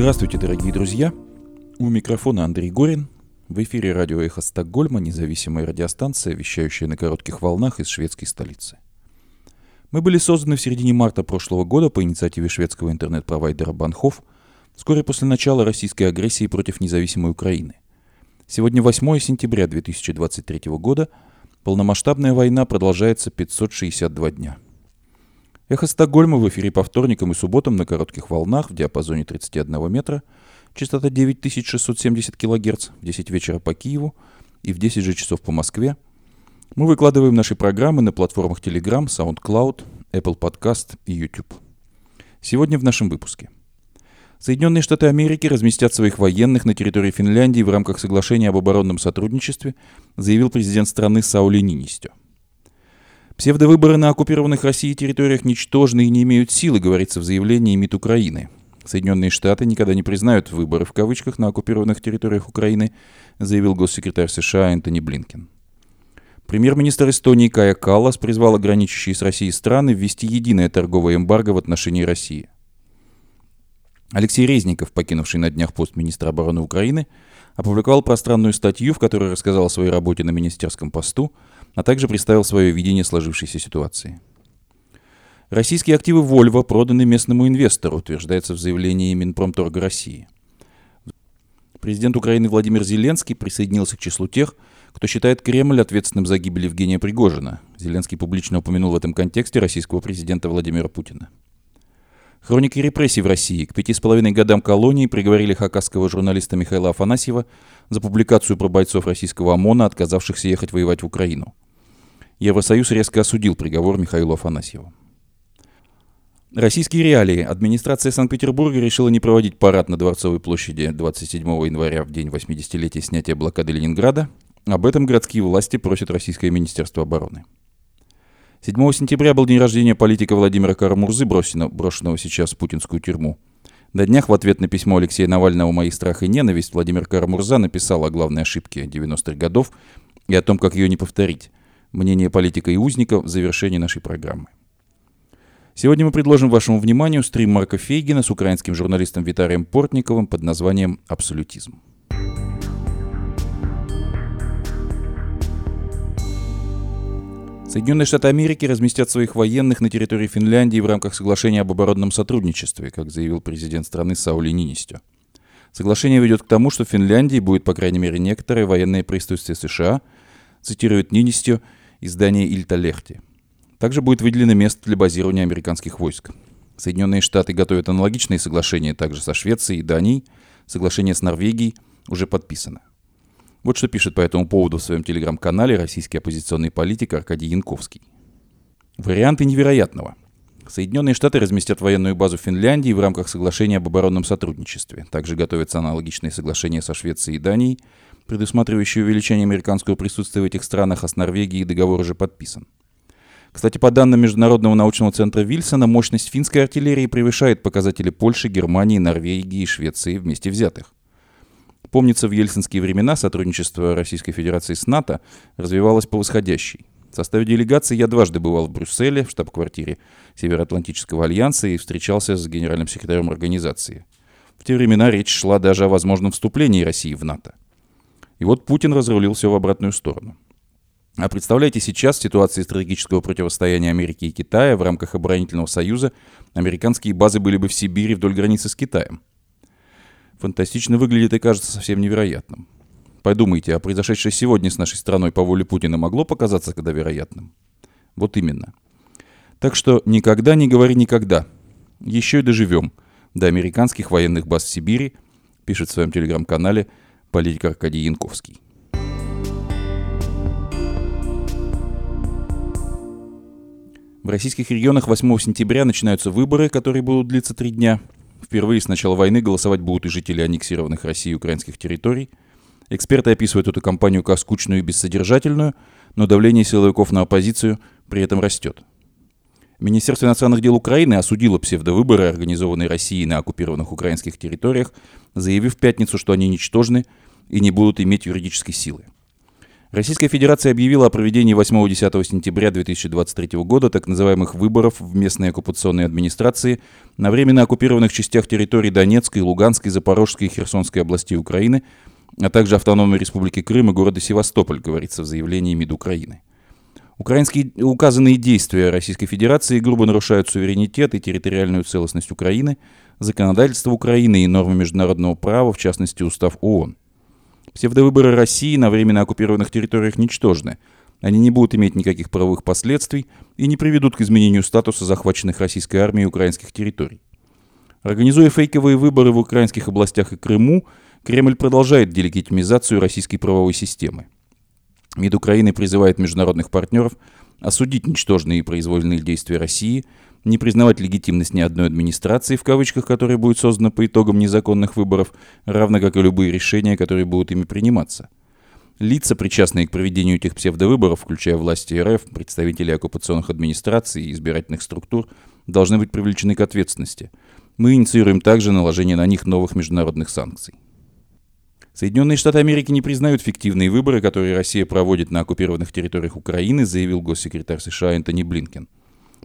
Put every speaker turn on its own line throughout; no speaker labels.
Здравствуйте, дорогие друзья! У микрофона Андрей Горин. В эфире радио «Эхо Стокгольма», независимая радиостанция, вещающая на коротких волнах из шведской столицы. Мы были созданы в середине марта прошлого года по инициативе шведского интернет-провайдера Банхов, вскоре после начала российской агрессии против независимой Украины. Сегодня 8 сентября 2023 года, полномасштабная война продолжается 562 дня – Эхо Стокгольма в эфире по вторникам и субботам на коротких волнах в диапазоне 31 метра, частота 9670 кГц в 10 вечера по Киеву и в 10 же часов по Москве. Мы выкладываем наши программы на платформах Telegram, SoundCloud, Apple Podcast и YouTube. Сегодня в нашем выпуске. Соединенные Штаты Америки разместят своих военных на территории Финляндии в рамках соглашения об оборонном сотрудничестве, заявил президент страны Саули Нинистё. Псевдовыборы на оккупированных Россией территориях ничтожны и не имеют силы, говорится в заявлении МИД Украины. Соединенные Штаты никогда не признают выборы в кавычках на оккупированных территориях Украины, заявил госсекретарь США Энтони Блинкен. Премьер-министр Эстонии Кая Каллас призвал ограничивающие с Россией страны ввести единое торговое эмбарго в отношении России. Алексей Резников, покинувший на днях пост министра обороны Украины, опубликовал пространную статью, в которой рассказал о своей работе на министерском посту – а также представил свое видение сложившейся ситуации. Российские активы Volvo проданы местному инвестору, утверждается в заявлении Минпромторга России. Президент Украины Владимир Зеленский присоединился к числу тех, кто считает Кремль ответственным за гибель Евгения Пригожина. Зеленский публично упомянул в этом контексте российского президента Владимира Путина. Хроники репрессий в России к пяти с половиной годам колонии приговорили хакасского журналиста Михаила Афанасьева за публикацию про бойцов российского ОМОНа, отказавшихся ехать воевать в Украину. Евросоюз резко осудил приговор Михаилу Афанасьеву. Российские реалии. Администрация Санкт-Петербурга решила не проводить парад на Дворцовой площади 27 января в день 80-летия снятия блокады Ленинграда. Об этом городские власти просят Российское Министерство обороны. 7 сентября был день рождения политика Владимира Карамурзы, брошенного, сейчас в путинскую тюрьму. На днях в ответ на письмо Алексея Навального «Мои страх и ненависть» Владимир Карамурза написал о главной ошибке 90-х годов и о том, как ее не повторить. Мнение политика и узника в завершении нашей программы. Сегодня мы предложим вашему вниманию стрим Марка Фейгина с украинским журналистом Витарием Портниковым под названием «Абсолютизм». Соединенные Штаты Америки разместят своих военных на территории Финляндии в рамках соглашения об оборонном сотрудничестве, как заявил президент страны Саули Нинистё. Соглашение ведет к тому, что в Финляндии будет, по крайней мере, некоторое военное присутствие США, цитирует Нинистё издание Ильта Лехти. Также будет выделено место для базирования американских войск. Соединенные Штаты готовят аналогичные соглашения также со Швецией и Данией. Соглашение с Норвегией уже подписано. Вот что пишет по этому поводу в своем телеграм-канале российский оппозиционный политик Аркадий Янковский. Варианты невероятного. Соединенные Штаты разместят военную базу в Финляндии в рамках соглашения об оборонном сотрудничестве. Также готовятся аналогичные соглашения со Швецией и Данией, предусматривающие увеличение американского присутствия в этих странах, а с Норвегией договор уже подписан. Кстати, по данным Международного научного центра Вильсона, мощность финской артиллерии превышает показатели Польши, Германии, Норвегии и Швеции вместе взятых. Помнится, в ельцинские времена сотрудничество Российской Федерации с НАТО развивалось по восходящей. В составе делегации я дважды бывал в Брюсселе, в штаб-квартире Североатлантического альянса и встречался с генеральным секретарем организации. В те времена речь шла даже о возможном вступлении России в НАТО. И вот Путин разрулил все в обратную сторону. А представляете, сейчас в ситуации стратегического противостояния Америки и Китая в рамках оборонительного союза американские базы были бы в Сибири вдоль границы с Китаем фантастично выглядит и кажется совсем невероятным. Подумайте, а произошедшее сегодня с нашей страной по воле Путина могло показаться когда вероятным? Вот именно. Так что никогда не говори никогда. Еще и доживем до американских военных баз в Сибири, пишет в своем телеграм-канале политик Аркадий Янковский. В российских регионах 8 сентября начинаются выборы, которые будут длиться три дня. Впервые с начала войны голосовать будут и жители аннексированных Россией украинских территорий. Эксперты описывают эту кампанию как скучную и бессодержательную, но давление силовиков на оппозицию при этом растет. Министерство иностранных дел Украины осудило псевдовыборы, организованные Россией на оккупированных украинских территориях, заявив в пятницу, что они ничтожны и не будут иметь юридической силы. Российская Федерация объявила о проведении 8-10 сентября 2023 года так называемых выборов в местные оккупационные администрации на временно оккупированных частях территорий Донецкой, Луганской, Запорожской и Херсонской областей Украины, а также Автономной Республики Крым и города Севастополь, говорится в заявлении МИД Украины. Украинские указанные действия Российской Федерации грубо нарушают суверенитет и территориальную целостность Украины, законодательство Украины и нормы международного права, в частности Устав ООН. Псевдовыборы России на временно оккупированных территориях ничтожны. Они не будут иметь никаких правовых последствий и не приведут к изменению статуса захваченных российской армией украинских территорий. Организуя фейковые выборы в украинских областях и Крыму, Кремль продолжает делегитимизацию российской правовой системы. МИД Украины призывает международных партнеров осудить ничтожные и произвольные действия России – не признавать легитимность ни одной администрации, в кавычках, которая будет создана по итогам незаконных выборов, равно как и любые решения, которые будут ими приниматься. Лица, причастные к проведению этих псевдовыборов, включая власти РФ, представители оккупационных администраций и избирательных структур, должны быть привлечены к ответственности. Мы инициируем также наложение на них новых международных санкций. Соединенные Штаты Америки не признают фиктивные выборы, которые Россия проводит на оккупированных территориях Украины, заявил госсекретарь США Энтони Блинкен.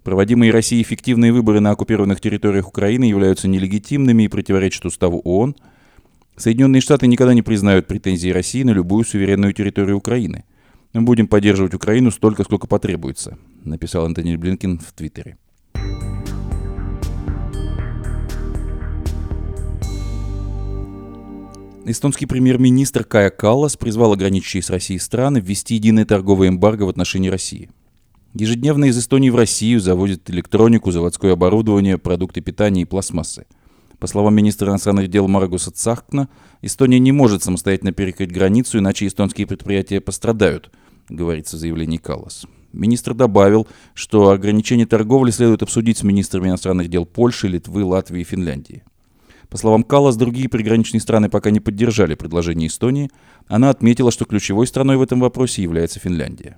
Проводимые Россией эффективные выборы на оккупированных территориях Украины являются нелегитимными и противоречат уставу ООН. Соединенные Штаты никогда не признают претензии России на любую суверенную территорию Украины. Мы будем поддерживать Украину столько, сколько потребуется, написал Антони Блинкин в Твиттере. Эстонский премьер-министр Кая Каллас призвал ограничившие с Россией страны ввести единое торговое эмбарго в отношении России – Ежедневно из Эстонии в Россию завозят электронику, заводское оборудование, продукты питания и пластмассы. По словам министра иностранных дел Маргуса Цахкна, Эстония не может самостоятельно перекрыть границу, иначе эстонские предприятия пострадают, говорится в заявлении Каллас. Министр добавил, что ограничение торговли следует обсудить с министрами иностранных дел Польши, Литвы, Латвии и Финляндии. По словам Каллас, другие приграничные страны пока не поддержали предложение Эстонии. Она отметила, что ключевой страной в этом вопросе является Финляндия.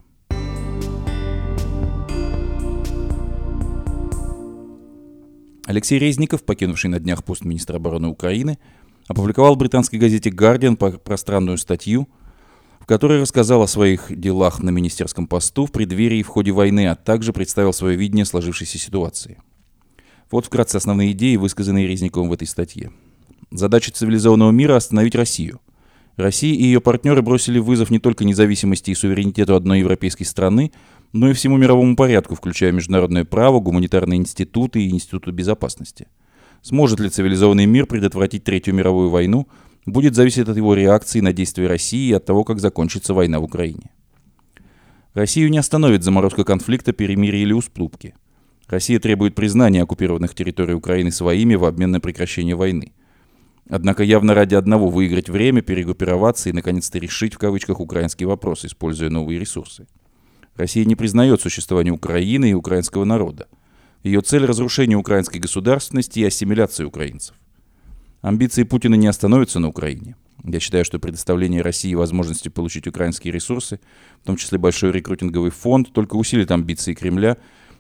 Алексей Резников, покинувший на днях пост министра обороны Украины, опубликовал в британской газете «Гардиан» пространную статью, в которой рассказал о своих делах на министерском посту в преддверии и в ходе войны, а также представил свое видение сложившейся ситуации. Вот вкратце основные идеи, высказанные Резниковым в этой статье. Задача цивилизованного мира – остановить Россию. Россия и ее партнеры бросили вызов не только независимости и суверенитету одной европейской страны, но и всему мировому порядку, включая международное право, гуманитарные институты и институты безопасности. Сможет ли цивилизованный мир предотвратить Третью мировую войну, будет зависеть от его реакции на действия России и от того, как закончится война в Украине. Россию не остановит заморозка конфликта, перемирия или уступки. Россия требует признания оккупированных территорий Украины своими в обмен на прекращение войны. Однако явно ради одного выиграть время, перегруппироваться и наконец-то решить в кавычках украинский вопрос, используя новые ресурсы. Россия не признает существование Украины и украинского народа. Ее цель – разрушение украинской государственности и ассимиляция украинцев. Амбиции Путина не остановятся на Украине. Я считаю, что предоставление России возможности получить украинские ресурсы, в том числе большой рекрутинговый фонд, только усилит амбиции Кремля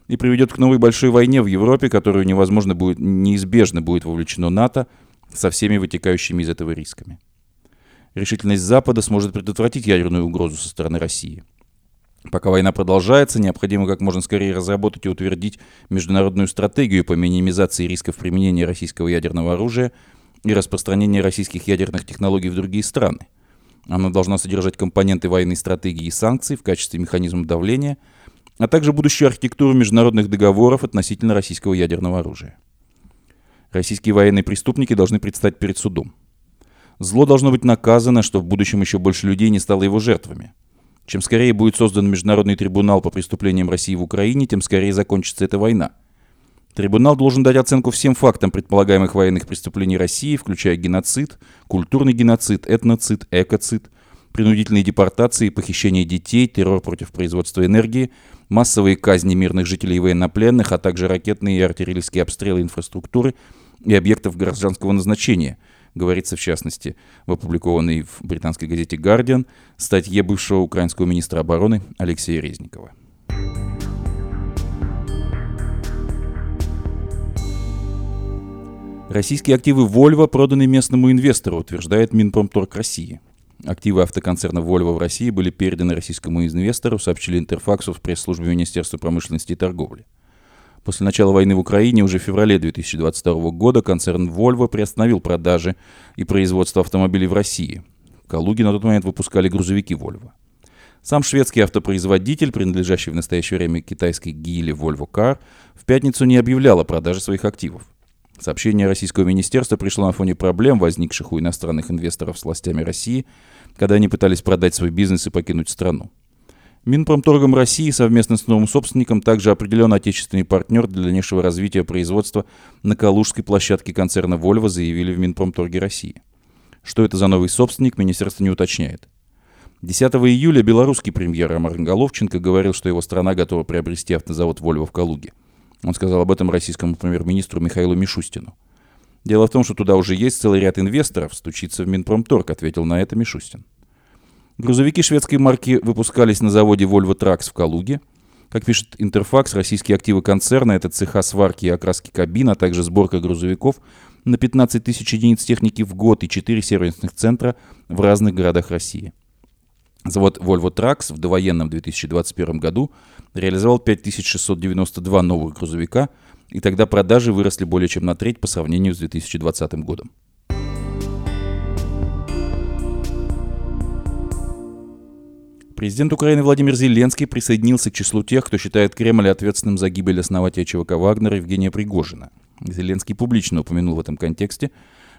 и приведет к новой большой войне в Европе, которую невозможно будет, неизбежно будет вовлечено НАТО со всеми вытекающими из этого рисками. Решительность Запада сможет предотвратить ядерную угрозу со стороны России – Пока война продолжается, необходимо как можно скорее разработать и утвердить международную стратегию по минимизации рисков применения российского ядерного оружия и распространения российских ядерных технологий в другие страны. Она должна содержать компоненты военной стратегии и санкций в качестве механизма давления, а также будущую архитектуру международных договоров относительно российского ядерного оружия. Российские военные преступники должны предстать перед судом. Зло должно быть наказано, чтобы в будущем еще больше людей не стало его жертвами – чем скорее будет создан международный трибунал по преступлениям России в Украине, тем скорее закончится эта война. Трибунал должен дать оценку всем фактам предполагаемых военных преступлений России, включая геноцид, культурный геноцид, этноцид, экоцид, принудительные депортации, похищение детей, террор против производства энергии, массовые казни мирных жителей и военнопленных, а также ракетные и артиллерийские обстрелы инфраструктуры и объектов гражданского назначения – говорится в частности в опубликованной в британской газете «Гардиан» статье бывшего украинского министра обороны Алексея Резникова. Российские активы Volvo проданы местному инвестору, утверждает Минпромторг России. Активы автоконцерна Volvo в России были переданы российскому инвестору, сообщили Интерфаксу в пресс-службе Министерства промышленности и торговли. После начала войны в Украине уже в феврале 2022 года концерн Volvo приостановил продажи и производство автомобилей в России. В Калуге на тот момент выпускали грузовики Volvo. Сам шведский автопроизводитель, принадлежащий в настоящее время китайской Гиле Volvo Car, в пятницу не объявлял о продаже своих активов. Сообщение российского министерства пришло на фоне проблем, возникших у иностранных инвесторов с властями России, когда они пытались продать свой бизнес и покинуть страну. Минпромторгом России совместно с новым собственником также определен отечественный партнер для дальнейшего развития производства на Калужской площадке концерна Volvo, заявили в Минпромторге России. Что это за новый собственник, министерство не уточняет. 10 июля белорусский премьер Роман Головченко говорил, что его страна готова приобрести автозавод Volvo в Калуге – он сказал об этом российскому премьер-министру Михаилу Мишустину. Дело в том, что туда уже есть целый ряд инвесторов, стучится в Минпромторг, ответил на это Мишустин. Грузовики шведской марки выпускались на заводе Volvo Trucks в Калуге. Как пишет Интерфакс, российские активы концерна – это цеха сварки и окраски кабин, а также сборка грузовиков на 15 тысяч единиц техники в год и 4 сервисных центра в разных городах России. Завод Volvo Trucks в довоенном 2021 году реализовал 5692 новых грузовика, и тогда продажи выросли более чем на треть по сравнению с 2020 годом. Президент Украины Владимир Зеленский присоединился к числу тех, кто считает Кремль ответственным за гибель основателя ЧВК Вагнера Евгения Пригожина. Зеленский публично упомянул в этом контексте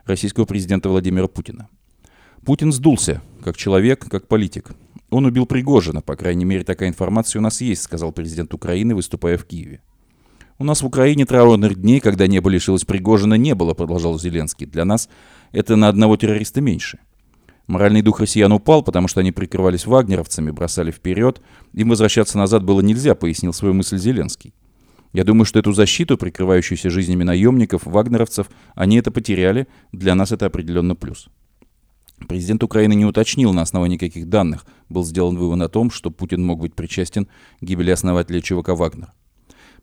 российского президента Владимира Путина. Путин сдулся, как человек, как политик. Он убил Пригожина, по крайней мере, такая информация у нас есть, сказал президент Украины, выступая в Киеве. У нас в Украине траурных дней, когда небо лишилось Пригожина, не было, продолжал Зеленский. Для нас это на одного террориста меньше. Моральный дух россиян упал, потому что они прикрывались вагнеровцами, бросали вперед. Им возвращаться назад было нельзя, пояснил свою мысль Зеленский. Я думаю, что эту защиту, прикрывающуюся жизнями наемников, вагнеровцев, они это потеряли. Для нас это определенно плюс. Президент Украины не уточнил на основании каких данных был сделан вывод о том, что Путин мог быть причастен к гибели основателя ЧВК «Вагнер».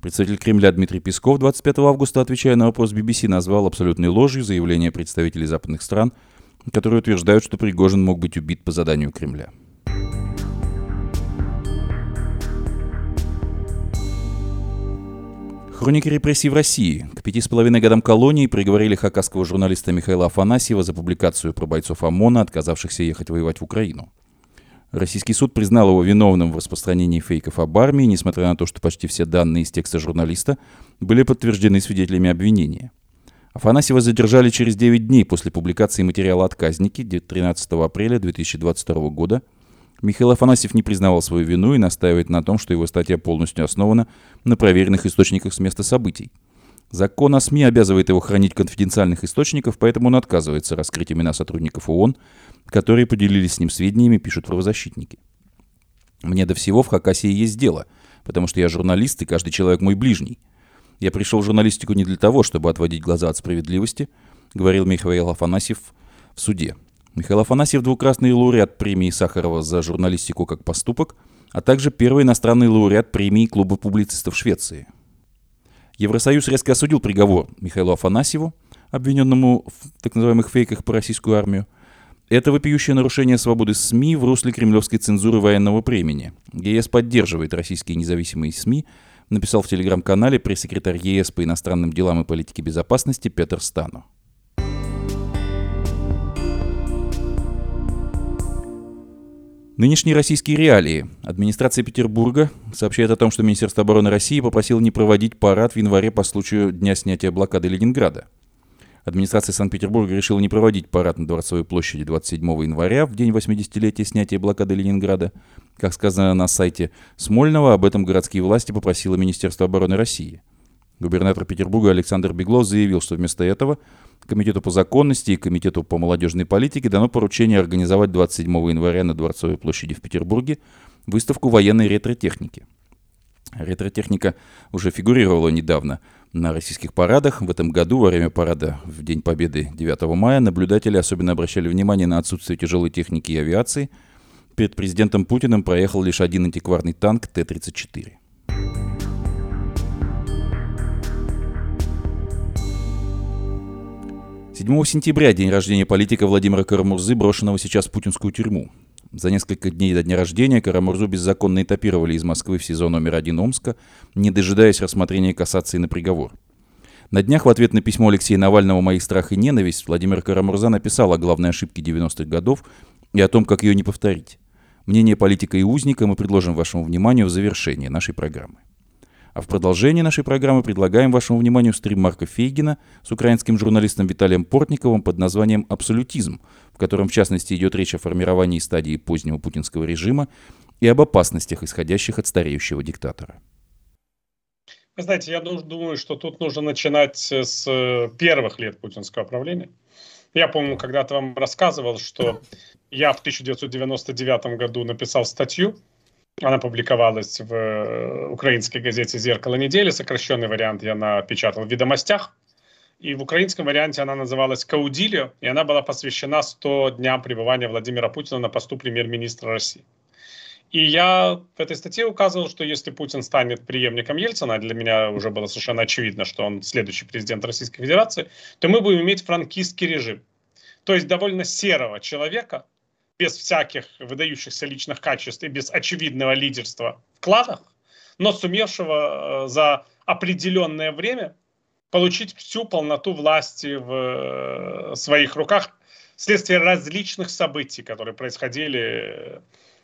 Представитель Кремля Дмитрий Песков 25 августа, отвечая на вопрос BBC, назвал абсолютной ложью заявление представителей западных стран, которые утверждают, что Пригожин мог быть убит по заданию Кремля. Хроники репрессий в России. К пяти с половиной годам колонии приговорили хакасского журналиста Михаила Афанасьева за публикацию про бойцов ОМОНа, отказавшихся ехать воевать в Украину. Российский суд признал его виновным в распространении фейков об армии, несмотря на то, что почти все данные из текста журналиста были подтверждены свидетелями обвинения. Афанасьева задержали через 9 дней после публикации материала «Отказники» 13 апреля 2022 года – Михаил Афанасьев не признавал свою вину и настаивает на том, что его статья полностью основана на проверенных источниках с места событий. Закон о СМИ обязывает его хранить конфиденциальных источников, поэтому он отказывается раскрыть имена сотрудников ООН, которые поделились с ним сведениями, пишут правозащитники. Мне до всего в Хакасии есть дело, потому что я журналист, и каждый человек мой ближний. Я пришел в журналистику не для того, чтобы отводить глаза от справедливости, говорил Михаил Афанасьев в суде. Михаил Афанасьев – двукратный лауреат премии Сахарова за журналистику как поступок, а также первый иностранный лауреат премии Клуба публицистов Швеции. Евросоюз резко осудил приговор Михаилу Афанасьеву, обвиненному в так называемых фейках по российскую армию. Это вопиющее нарушение свободы СМИ в русле кремлевской цензуры военного времени. ЕС поддерживает российские независимые СМИ, написал в телеграм-канале пресс-секретарь ЕС по иностранным делам и политике безопасности Петр Стану. Нынешние российские реалии. Администрация Петербурга сообщает о том, что Министерство обороны России попросило не проводить парад в январе по случаю дня снятия блокады Ленинграда. Администрация Санкт-Петербурга решила не проводить парад на Дворцовой площади 27 января, в день 80-летия снятия блокады Ленинграда. Как сказано на сайте Смольного, об этом городские власти попросило Министерство обороны России. Губернатор Петербурга Александр Беглов заявил, что вместо этого Комитету по законности и Комитету по молодежной политике дано поручение организовать 27 января на Дворцовой площади в Петербурге выставку военной ретро-техники. Ретротехника уже фигурировала недавно на российских парадах. В этом году, во время парада в День Победы 9 мая, наблюдатели особенно обращали внимание на отсутствие тяжелой техники и авиации. Перед президентом Путиным проехал лишь один антикварный танк Т-34. 7 7 сентября, день рождения политика Владимира Карамурзы, брошенного сейчас в путинскую тюрьму. За несколько дней до дня рождения Карамурзу беззаконно этапировали из Москвы в СИЗО номер один Омска, не дожидаясь рассмотрения кассации на приговор. На днях в ответ на письмо Алексея Навального «Мои страх и ненависть» Владимир Карамурза написал о главной ошибке 90-х годов и о том, как ее не повторить. Мнение политика и узника мы предложим вашему вниманию в завершении нашей программы. А в продолжении нашей программы предлагаем вашему вниманию стрим Марка Фейгина с украинским журналистом Виталием Портниковым под названием «Абсолютизм», в котором в частности идет речь о формировании стадии позднего путинского режима и об опасностях, исходящих от стареющего диктатора.
Вы знаете, я думаю, что тут нужно начинать с первых лет путинского правления. Я помню, когда-то вам рассказывал, что я в 1999 году написал статью она публиковалась в э, украинской газете «Зеркало недели». Сокращенный вариант я напечатал в «Ведомостях». И в украинском варианте она называлась «Каудилио», и она была посвящена 100 дням пребывания Владимира Путина на посту премьер-министра России. И я в этой статье указывал, что если Путин станет преемником Ельцина, а для меня уже было совершенно очевидно, что он следующий президент Российской Федерации, то мы будем иметь франкистский режим. То есть довольно серого человека, без всяких выдающихся личных качеств и без очевидного лидерства в кланах, но сумевшего э, за определенное время получить всю полноту власти в э, своих руках вследствие различных событий, которые происходили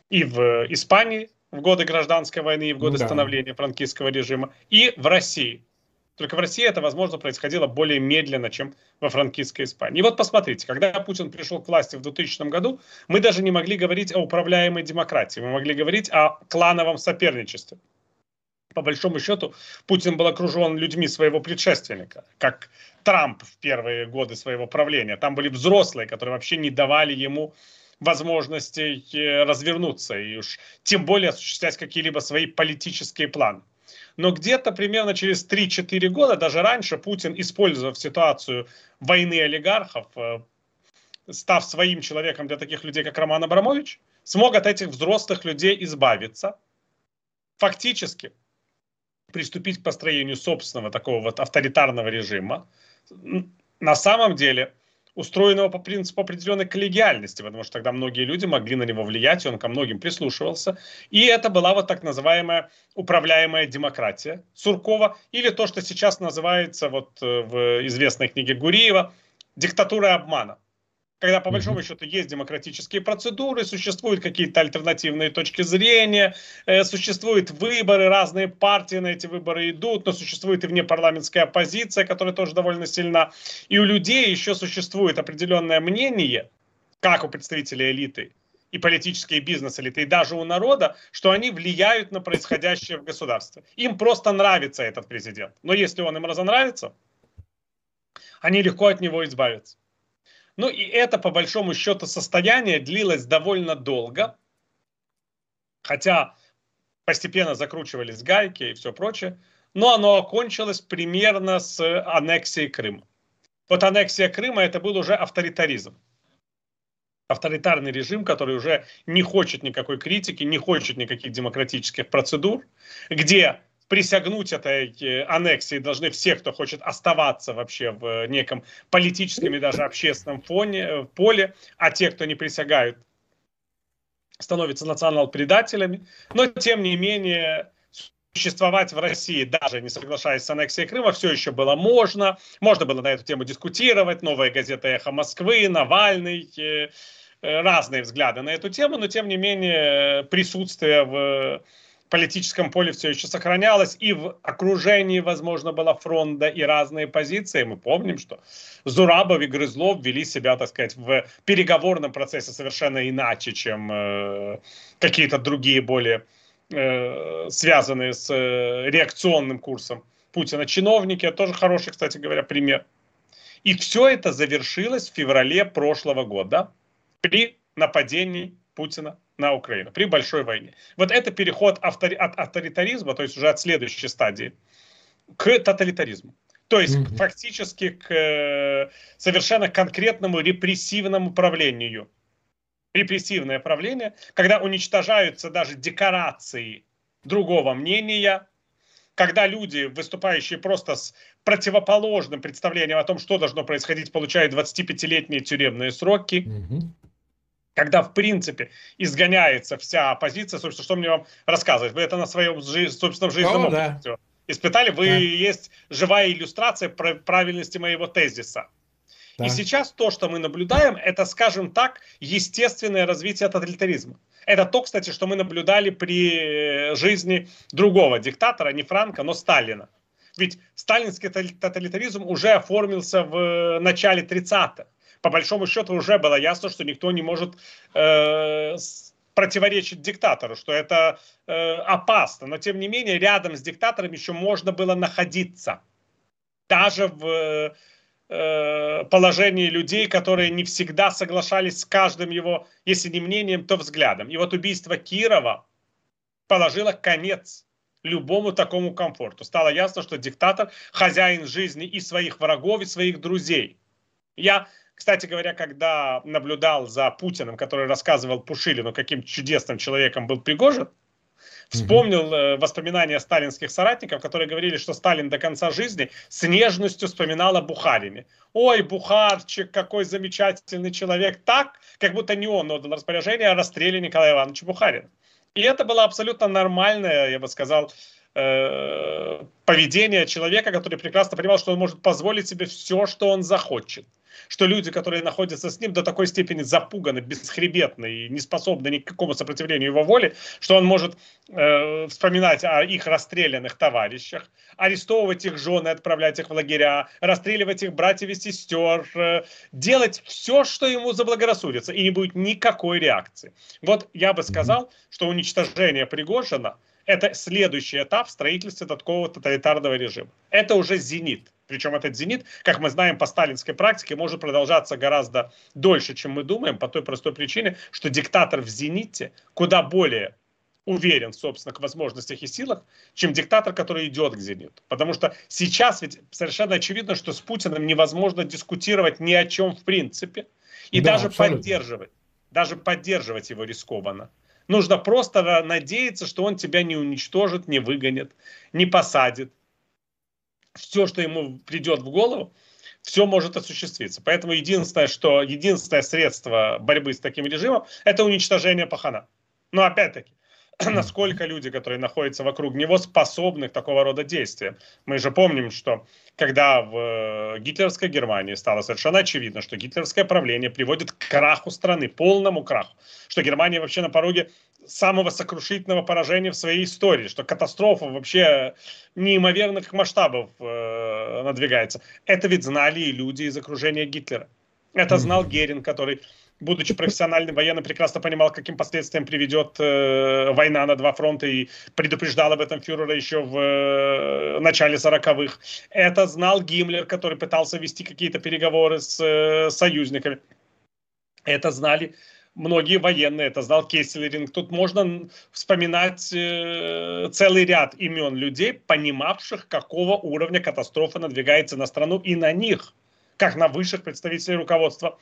и в Испании в годы гражданской войны, и в годы да. становления франкистского режима, и в России. Только в России это, возможно, происходило более медленно, чем во франкистской Испании. И вот посмотрите, когда Путин пришел к власти в 2000 году, мы даже не могли говорить о управляемой демократии, мы могли говорить о клановом соперничестве. По большому счету, Путин был окружен людьми своего предшественника, как Трамп в первые годы своего правления. Там были взрослые, которые вообще не давали ему возможности э, развернуться и уж тем более осуществлять какие-либо свои политические планы. Но где-то примерно через 3-4 года, даже раньше, Путин, использовав ситуацию войны олигархов, э, став своим человеком для таких людей, как Роман Абрамович, смог от этих взрослых людей избавиться, фактически приступить к построению собственного такого вот авторитарного режима. На самом деле устроенного по принципу определенной коллегиальности, потому что тогда многие люди могли на него влиять, и он ко многим прислушивался. И это была вот так называемая управляемая демократия Суркова, или то, что сейчас называется вот э, в известной книге Гуриева диктатура обмана когда по большому счету есть демократические процедуры, существуют какие-то альтернативные точки зрения, э, существуют выборы, разные партии на эти выборы идут, но существует и внепарламентская оппозиция, которая тоже довольно сильна. И у людей еще существует определенное мнение, как у представителей элиты, и политические бизнес-элиты, и даже у народа, что они влияют на происходящее в государстве. Им просто нравится этот президент. Но если он им разонравится, они легко от него избавятся. Ну и это, по большому счету, состояние длилось довольно долго, хотя постепенно закручивались гайки и все прочее, но оно окончилось примерно с аннексией Крыма. Вот аннексия Крыма это был уже авторитаризм. Авторитарный режим, который уже не хочет никакой критики, не хочет никаких демократических процедур, где присягнуть этой э, аннексии должны все, кто хочет оставаться вообще в неком политическом и даже общественном фоне, э, поле, а те, кто не присягают, становятся национал-предателями. Но, тем не менее, существовать в России, даже не соглашаясь с аннексией Крыма, все еще было можно. Можно было на эту тему дискутировать. Новая газета «Эхо Москвы», Навальный, э, разные взгляды на эту тему, но, тем не менее, присутствие в политическом поле все еще сохранялось, и в окружении, возможно, была фронта и разные позиции. Мы помним, что Зурабов и Грызлов вели себя, так сказать, в переговорном процессе совершенно иначе, чем э, какие-то другие более э, связанные с э, реакционным курсом Путина чиновники. Это тоже хороший, кстати говоря, пример. И все это завершилось в феврале прошлого года при нападении Путина на Украину при большой войне. Вот это переход автори, от авторитаризма, то есть уже от следующей стадии, к тоталитаризму. То есть mm-hmm. фактически к э, совершенно конкретному репрессивному правлению. Репрессивное правление, когда уничтожаются даже декорации другого мнения, когда люди, выступающие просто с противоположным представлением о том, что должно происходить, получают 25-летние тюремные сроки, угу. Когда, в принципе, изгоняется вся оппозиция, собственно, что мне вам рассказывать? Вы это на своем, собственном жизненном да. испытали? Вы да. есть живая иллюстрация правильности моего тезиса. Да. И сейчас то, что мы наблюдаем, это, скажем так, естественное развитие тоталитаризма. Это то, кстати, что мы наблюдали при жизни другого диктатора, не Франка, но Сталина. Ведь сталинский тоталитаризм уже оформился в начале 30-х. По большому счету уже было ясно, что никто не может э, противоречить диктатору, что это э, опасно. Но тем не менее, рядом с диктатором еще можно было находиться. Даже в Э, положении людей, которые не всегда соглашались с каждым его, если не мнением, то взглядом. И вот убийство Кирова положило конец любому такому комфорту. Стало ясно, что диктатор хозяин жизни и своих врагов, и своих друзей. Я, кстати говоря, когда наблюдал за Путиным, который рассказывал Пушилину, каким чудесным человеком был Пригожин, Вспомнил э, воспоминания сталинских соратников, которые говорили, что Сталин до конца жизни с нежностью вспоминал о Бухарине. Ой, Бухарчик, какой замечательный человек. Так, как будто не он отдал распоряжение о расстреле Николая Ивановича Бухарина. И это было абсолютно нормальное, я бы сказал, э, поведение человека, который прекрасно понимал, что он может позволить себе все, что он захочет что люди, которые находятся с ним, до такой степени запуганы, бесхребетны и не способны ни к какому сопротивлению его воли, что он может э, вспоминать о их расстрелянных товарищах, арестовывать их жены, отправлять их в лагеря, расстреливать их братьев и сестер, э, делать все, что ему заблагорассудится, и не будет никакой реакции. Вот я бы сказал, что уничтожение Пригожина – это следующий этап в строительстве такого тоталитарного режима. Это уже зенит. Причем этот зенит, как мы знаем по сталинской практике, может продолжаться гораздо дольше, чем мы думаем, по той простой причине, что диктатор в зените куда более уверен в собственных возможностях и силах, чем диктатор, который идет к зениту. Потому что сейчас ведь совершенно очевидно, что с Путиным невозможно дискутировать ни о чем в принципе. И да, даже абсолютно. поддерживать. Даже поддерживать его рискованно. Нужно просто надеяться, что он тебя не уничтожит, не выгонит, не посадит, все, что ему придет в голову, все может осуществиться. Поэтому единственное, что единственное средство борьбы с таким режимом, это уничтожение пахана. Но опять-таки, насколько люди, которые находятся вокруг него, способны к такого рода действиям. Мы же помним, что когда в гитлеровской Германии стало совершенно очевидно, что гитлеровское правление приводит к краху страны, полному краху, что Германия вообще на пороге самого сокрушительного поражения в своей истории, что катастрофа вообще неимоверных масштабов э, надвигается. Это ведь знали и люди из окружения Гитлера. Это знал Герин, который, будучи профессиональным военным, прекрасно понимал, каким последствиям приведет э, война на два фронта и предупреждал об этом фюрера еще в э, начале 40-х. Это знал Гиммлер, который пытался вести какие-то переговоры с э, союзниками. Это знали многие военные, это знал Кесселеринг. Тут можно вспоминать э, целый ряд имен людей, понимавших, какого уровня катастрофа надвигается на страну и на них, как на высших представителей руководства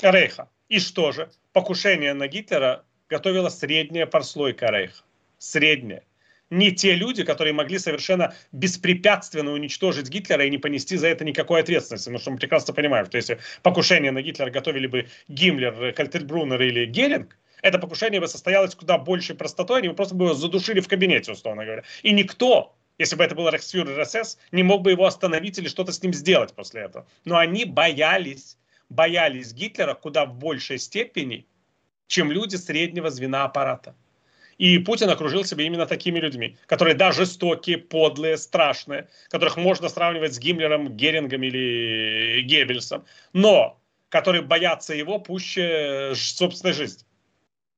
Рейха. И что же? Покушение на Гитлера готовила средняя прослойка Рейха. Средняя не те люди, которые могли совершенно беспрепятственно уничтожить Гитлера и не понести за это никакой ответственности. Потому что мы прекрасно понимаем, что если покушение на Гитлера готовили бы Гиммлер, Кальтельбруннер или Геринг, это покушение бы состоялось куда большей простотой, они бы просто бы его задушили в кабинете, условно говоря. И никто, если бы это был Рейхсфюрер СС, не мог бы его остановить или что-то с ним сделать после этого. Но они боялись, боялись Гитлера куда в большей степени, чем люди среднего звена аппарата. И Путин окружил себя именно такими людьми, которые, да, жестокие, подлые, страшные, которых можно сравнивать с Гиммлером, Герингом или Геббельсом, но которые боятся его пуще собственной жизни.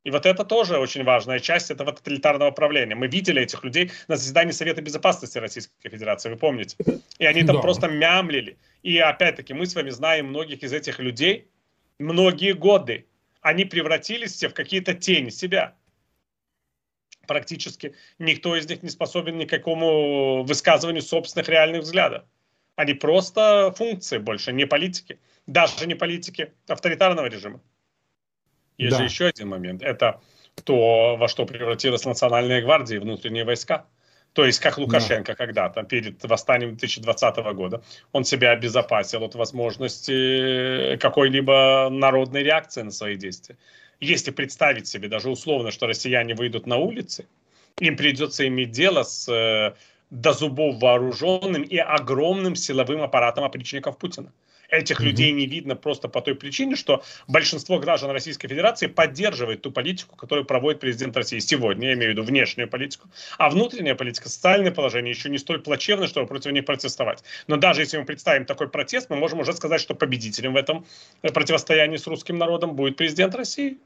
И вот это тоже очень важная часть этого тоталитарного правления. Мы видели этих людей на заседании Совета Безопасности Российской Федерации, вы помните? И они там да. просто мямлили. И опять-таки мы с вами знаем многих из этих людей многие годы. Они превратились все в какие-то тени себя практически никто из них не способен ни к какому высказыванию собственных реальных взглядов. Они просто функции больше, не политики. Даже не политики авторитарного режима. Есть да. же еще один момент. Это то, во что превратилась национальная гвардия и внутренние войска. То есть, как Лукашенко да. когда-то, перед восстанием 2020 года, он себя обезопасил от возможности какой-либо народной реакции на свои действия. Если представить себе даже условно, что россияне выйдут на улицы, им придется иметь дело с э, до зубов вооруженным и огромным силовым аппаратом опричников Путина. Этих mm-hmm. людей не видно просто по той причине, что большинство граждан Российской Федерации поддерживает ту политику, которую проводит президент России сегодня, я имею в виду внешнюю политику, а внутренняя политика, социальное положение еще не столь плачевно, чтобы против них протестовать. Но даже если мы представим такой протест, мы можем уже сказать, что победителем в этом противостоянии с русским народом будет президент России.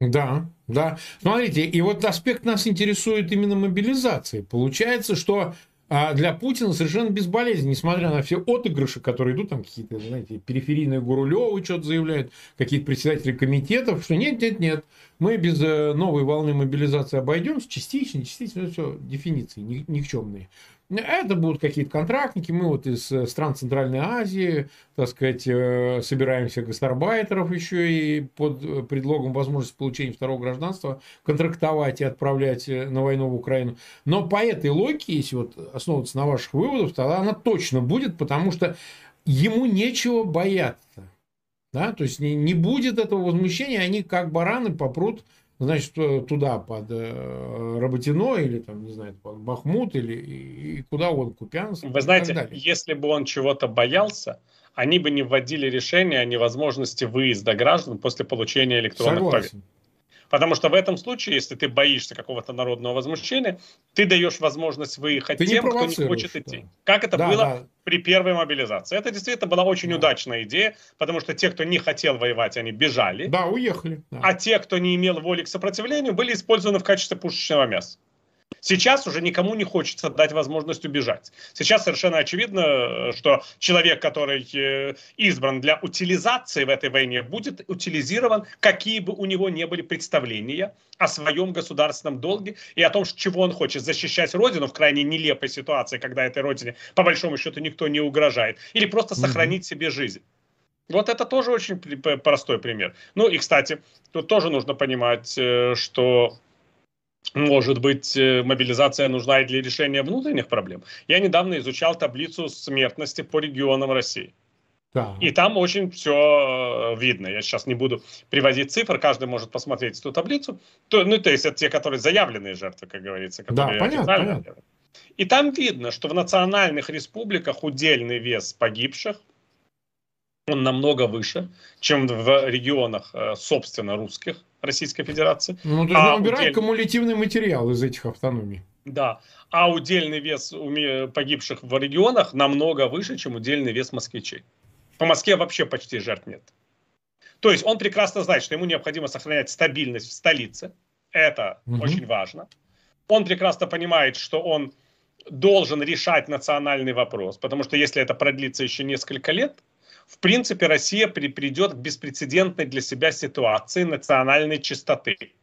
Да, да. Смотрите, и вот аспект нас интересует именно мобилизации. Получается, что а для Путина совершенно безболезненно, несмотря на все отыгрыши, которые идут, там какие-то, знаете, периферийные Гурулевы что-то заявляют, какие-то председатели комитетов, что нет, нет, нет, мы без э, новой волны мобилизации обойдемся, частично, частично, все, дефиниции никчемные. Это будут какие-то контрактники. Мы вот из э, стран Центральной Азии, так сказать, э, собираемся гастарбайтеров еще и под э, предлогом возможности получения второго гражданства контрактовать и отправлять на войну в Украину. Но по этой логике, если вот основываться на ваших выводах, тогда она точно будет, потому что ему нечего бояться. Да? То есть не, не будет этого возмущения, они как бараны попрут значит, туда под э, Работино или там, не знаю, под Бахмут или и, куда он, Купянск.
Вы знаете, если бы он чего-то боялся, они бы не вводили решение о невозможности выезда граждан после получения электронных Согласен. Потому что в этом случае, если ты боишься какого-то народного возмущения, ты даешь возможность выехать ты тем, не кто не хочет идти. Да. Как это да, было да. при первой мобилизации. Это действительно была очень да. удачная идея, потому что те, кто не хотел воевать, они бежали.
Да, уехали. Да.
А те, кто не имел воли к сопротивлению, были использованы в качестве пушечного мяса. Сейчас уже никому не хочется дать возможность убежать. Сейчас совершенно очевидно, что человек, который э, избран для утилизации в этой войне, будет утилизирован, какие бы у него не были представления о своем государственном долге и о том, чего он хочет. Защищать Родину в крайне нелепой ситуации, когда этой Родине, по большому счету, никто не угрожает. Или просто сохранить себе жизнь. Вот это тоже очень простой пример. Ну и, кстати, тут тоже нужно понимать, э, что может быть, э, мобилизация нужна и для решения внутренних проблем. Я недавно изучал таблицу смертности по регионам России. Да. И там очень все э, видно. Я сейчас не буду приводить цифры, каждый может посмотреть эту таблицу. То, ну, то есть это те, которые заявленные жертвы, как говорится. Которые
да, понятно, понятно.
И там видно, что в национальных республиках удельный вес погибших, он намного выше, чем в регионах, э, собственно, русских. Российской Федерации.
Ну, то есть а убирать удельный... кумулятивный материал из этих автономий.
Да, а удельный вес погибших в регионах намного выше, чем удельный вес москвичей. По Москве вообще почти жертв нет. То есть он прекрасно знает, что ему необходимо сохранять стабильность в столице. Это угу. очень важно. Он прекрасно понимает, что он должен решать национальный вопрос, потому что если это продлится еще несколько лет, в принципе, Россия при, придет к беспрецедентной для себя ситуации национальной чистоты.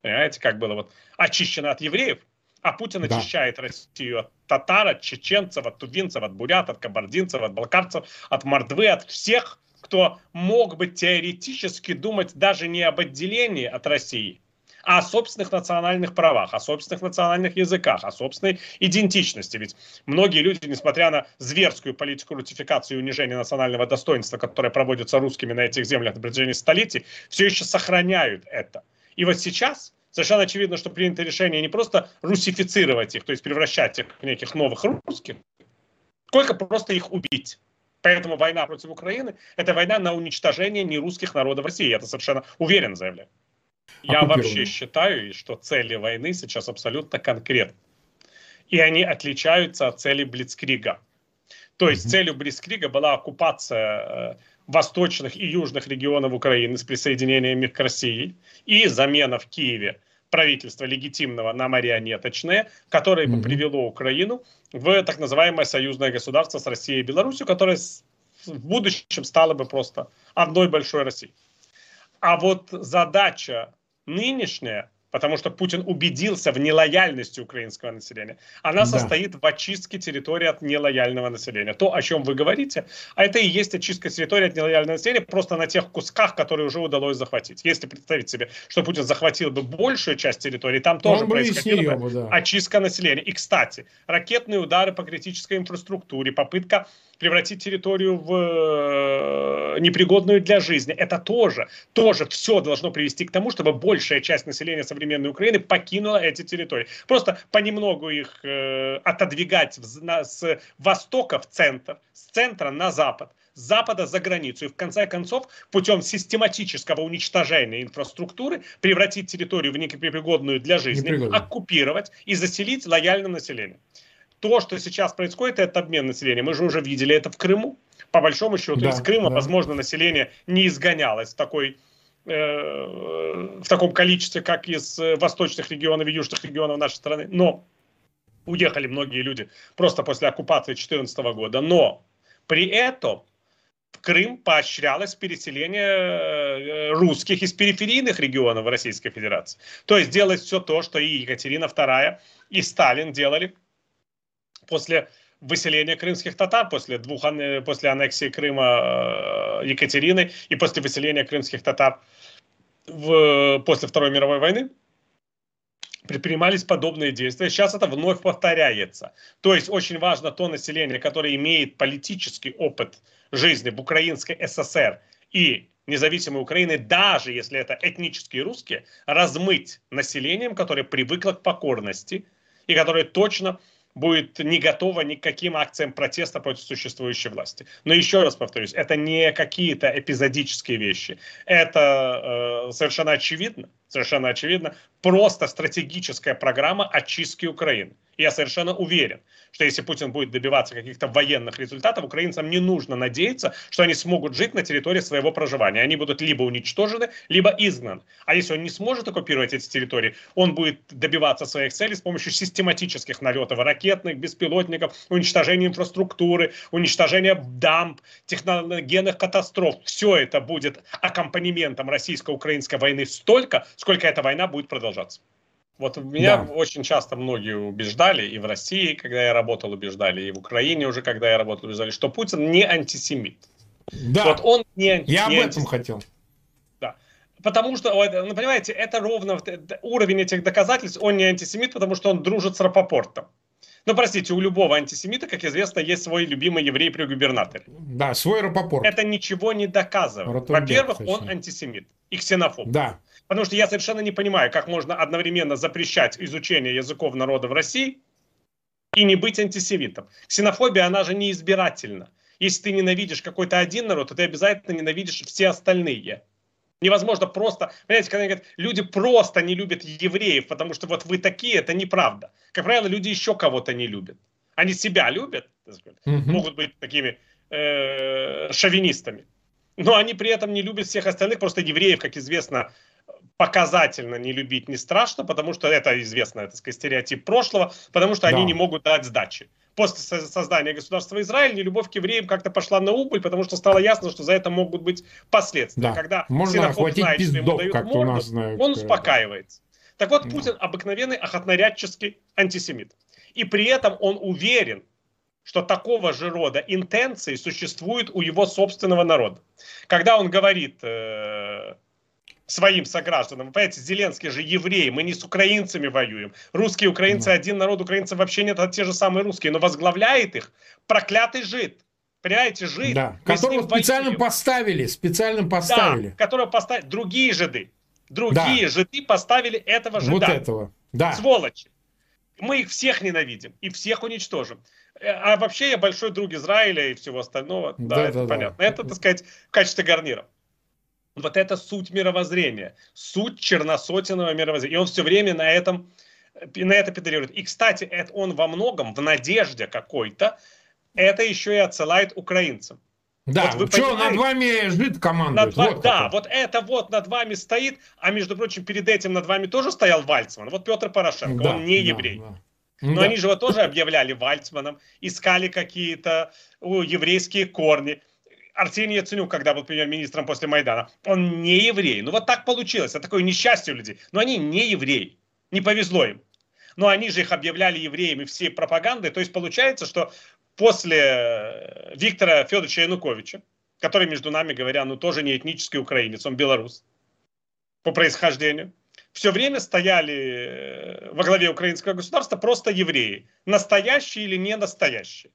Понимаете, как было вот очищено от евреев, а Путин да. очищает Россию от татар, от чеченцев, от тувинцев, от бурят, от кабардинцев, от балкарцев, от мордвы, от всех, кто мог бы теоретически думать даже не об отделении от России, о собственных национальных правах, о собственных национальных языках, о собственной идентичности. Ведь многие люди, несмотря на зверскую политику рутификации и унижения национального достоинства, которая проводится русскими на этих землях на протяжении столетий, все еще сохраняют это. И вот сейчас совершенно очевидно, что принято решение не просто русифицировать их, то есть превращать их в неких новых русских, сколько просто их убить. Поэтому война против Украины – это война на уничтожение нерусских народов России. Я это совершенно уверенно заявляю. Я вообще считаю, что цели войны сейчас абсолютно конкретны. И они отличаются от цели Блицкрига. То есть mm-hmm. целью Блицкрига была оккупация э, восточных и южных регионов Украины с присоединением их к России и замена в Киеве правительства легитимного на марионеточное, которое бы mm-hmm. привело Украину в так называемое союзное государство с Россией и Беларусью, которое в будущем стало бы просто одной большой Россией. А вот задача нынешняя потому что Путин убедился в нелояльности украинского населения. Она да. состоит в очистке территории от нелояльного населения. То, о чем вы говорите, а это и есть очистка территории от нелояльного населения просто на тех кусках, которые уже удалось захватить. Если представить себе, что Путин захватил бы большую часть территории, там тоже происходила бы да. очистка населения. И, кстати, ракетные удары по критической инфраструктуре, попытка превратить территорию в э, непригодную для жизни. Это тоже, тоже все должно привести к тому, чтобы большая часть населения современной Украины покинула эти территории. Просто понемногу их э, отодвигать в, на, с востока в центр, с центра на запад с запада за границу. И в конце концов, путем систематического уничтожения инфраструктуры, превратить территорию в непригодную для жизни, оккупировать и заселить лояльное население то, что сейчас происходит, это обмен населением. Мы же уже видели это в Крыму. По большому счету, да, из Крыма, да. возможно, население не изгонялось в такой э, в таком количестве, как из восточных регионов и южных регионов нашей страны. Но уехали многие люди просто после оккупации 2014 года. Но при этом в Крым поощрялось переселение э, русских из периферийных регионов Российской Федерации. То есть делать все то, что и Екатерина II, и Сталин делали после выселения крымских татар, после, двух, после аннексии Крыма э, Екатерины и после выселения крымских татар в, после Второй мировой войны, предпринимались подобные действия. Сейчас это вновь повторяется. То есть очень важно то население, которое имеет политический опыт жизни в Украинской ССР и независимой Украины, даже если это этнические русские, размыть населением, которое привыкло к покорности и которое точно будет не готова ни к каким акциям протеста против существующей власти. Но еще раз повторюсь, это не какие-то эпизодические вещи. Это э, совершенно очевидно, совершенно очевидно, просто стратегическая программа очистки Украины. Я совершенно уверен, что если Путин будет добиваться каких-то военных результатов, украинцам не нужно надеяться, что они смогут жить на территории своего проживания. Они будут либо уничтожены, либо изгнаны. А если он не сможет оккупировать эти территории, он будет добиваться своих целей с помощью систематических налетов ракетных, беспилотников, уничтожения инфраструктуры, уничтожения дамб, техногенных катастроф. Все это будет аккомпанементом российско-украинской войны столько, сколько эта война будет продолжаться. Вот меня да. очень часто многие убеждали, и в России, когда я работал, убеждали, и в Украине уже, когда я работал, убеждали, что Путин не антисемит.
Да, вот он не, я не об этом хотел.
Да. Потому что, ну, понимаете, это ровно уровень этих доказательств, он не антисемит, потому что он дружит с Рапопортом. Ну, простите, у любого антисемита, как известно, есть свой любимый еврей при губернаторе.
Да, свой Рапопорт.
Это ничего не доказывает. Во-первых, он антисемит и ксенофоб.
Да.
Потому что я совершенно не понимаю, как можно одновременно запрещать изучение языков народа в России и не быть антисемитом. Ксенофобия, она же не избирательна. Если ты ненавидишь какой-то один народ, то ты обязательно ненавидишь все остальные. Невозможно просто, понимаете, когда говорят, люди просто не любят евреев, потому что вот вы такие, это неправда. Как правило, люди еще кого-то не любят. Они себя любят, сказать, mm могут быть такими э, шовинистами, но они при этом не любят всех остальных, просто евреев, как известно, показательно не любить не страшно, потому что это известно, это сказать, стереотип прошлого, потому что да. они не могут дать сдачи. После создания государства Израиль любовь к евреям как-то пошла на убыль, потому что стало ясно, что за это могут быть последствия. Да. Когда
Можно охватить знает, пиздок, что ему дают морду, у нас знают,
он успокаивается. Так вот, Путин да. обыкновенный охотнорядческий антисемит. И при этом он уверен, что такого же рода интенции существуют у его собственного народа. Когда он говорит, э, своим согражданам. Вы понимаете, Зеленский же еврей, мы не с украинцами воюем. Русские украинцы mm. один народ, украинцев вообще нет, это те же самые русские, но возглавляет их проклятый жид. Понимаете, жид.
Да, которого специально воюем. поставили, специально поставили.
Да, которого поставили другие жиды. Другие да. жиды поставили этого жида.
Вот этого, да.
Сволочи. Мы их всех ненавидим и всех уничтожим. Э, а вообще я большой друг Израиля и всего остального. Да, да это да, понятно. Да. Это, так сказать, в качестве гарнира. Вот это суть мировоззрения, суть черносотенного мировоззрения. И он все время на этом на это педалирует. И, кстати, это он во многом, в надежде какой-то, это еще и отсылает украинцам.
Да, вот вы что, над вами жид командует.
Над, вот да, вот это вот над вами стоит, а между прочим, перед этим над вами тоже стоял Вальцман. Вот Петр Порошенко, да, он не еврей. Да, да. Но да. они же его тоже объявляли Вальцманом, искали какие-то еврейские корни Арсений Яценюк, когда был премьер-министром после Майдана, он не еврей. Ну вот так получилось, это такое несчастье у людей. Но они не евреи, не повезло им. Но они же их объявляли евреями всей пропагандой. То есть получается, что после э, Виктора Федоровича Януковича, который, между нами говоря, ну тоже не этнический украинец, он белорус по происхождению, все время стояли э, во главе украинского государства просто евреи. Настоящие или не настоящие.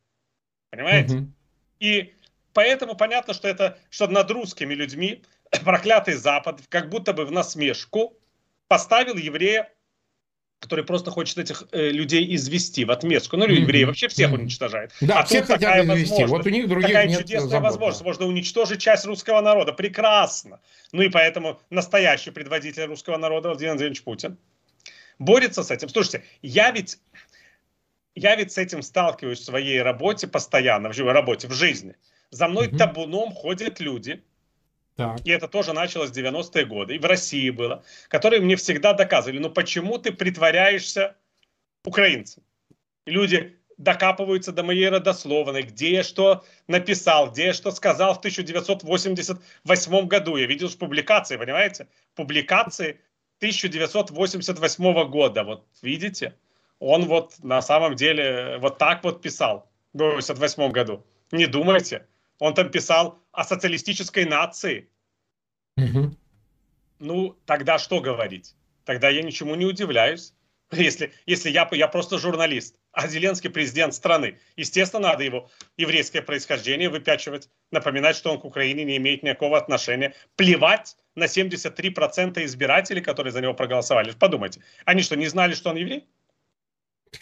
Понимаете? Угу. И поэтому понятно, что это, что над русскими людьми проклятый Запад как будто бы в насмешку поставил еврея который просто хочет этих э, людей извести в отместку. Ну, mm-hmm. евреи вообще всех mm-hmm. уничтожают.
Да, а всех тут хотят такая извести. Вот у них других
такая
нет
чудесная забота. возможность. Можно уничтожить часть русского народа. Прекрасно. Ну и поэтому настоящий предводитель русского народа Владимир Владимирович Путин борется с этим. Слушайте, я ведь, я ведь с этим сталкиваюсь в своей работе постоянно, в работе, в жизни. За мной mm-hmm. табуном ходят люди, так. И это тоже началось в 90-е годы. И в России было. Которые мне всегда доказывали, ну почему ты притворяешься украинцем? И люди докапываются до моей родословной, где я что написал, где я что сказал в 1988 году. Я видел публикации, понимаете? Публикации 1988 года. Вот видите? Он вот на самом деле вот так вот писал в 1988 году. Не думайте. Он там писал о социалистической нации. Угу. Ну, тогда что говорить? Тогда я ничему не удивляюсь. Если, если я, я просто журналист, а Зеленский президент страны. Естественно, надо его еврейское происхождение выпячивать, напоминать, что он к Украине не имеет никакого отношения. Плевать на 73% избирателей, которые за него проголосовали. Подумайте, они что, не знали, что он еврей?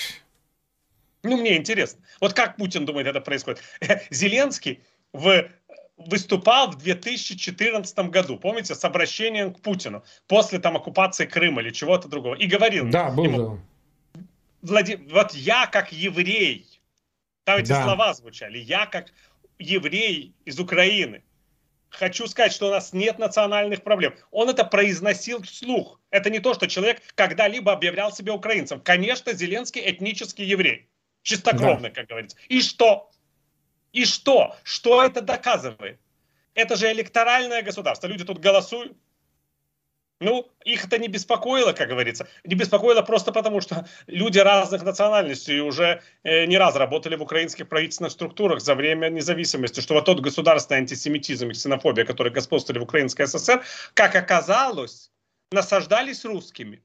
Ну, мне интересно. Вот как Путин думает, это происходит? Зеленский в выступал в 2014 году, помните, с обращением к Путину после там оккупации Крыма или чего-то другого, и говорил
да, был, ему,
Влади... вот я как еврей, там эти да. слова звучали, я как еврей из Украины, хочу сказать, что у нас нет национальных проблем. Он это произносил вслух. Это не то, что человек когда-либо объявлял себя украинцем. Конечно, Зеленский этнический еврей. Чистокровный, да. как говорится. И что? И что? Что это доказывает? Это же электоральное государство. Люди тут голосуют. Ну, их это не беспокоило, как говорится. Не беспокоило просто потому, что люди разных национальностей уже э, не раз работали в украинских правительственных структурах за время независимости, что вот тот государственный антисемитизм и ксенофобия, которые господствовали в Украинской ССР, как оказалось, насаждались русскими.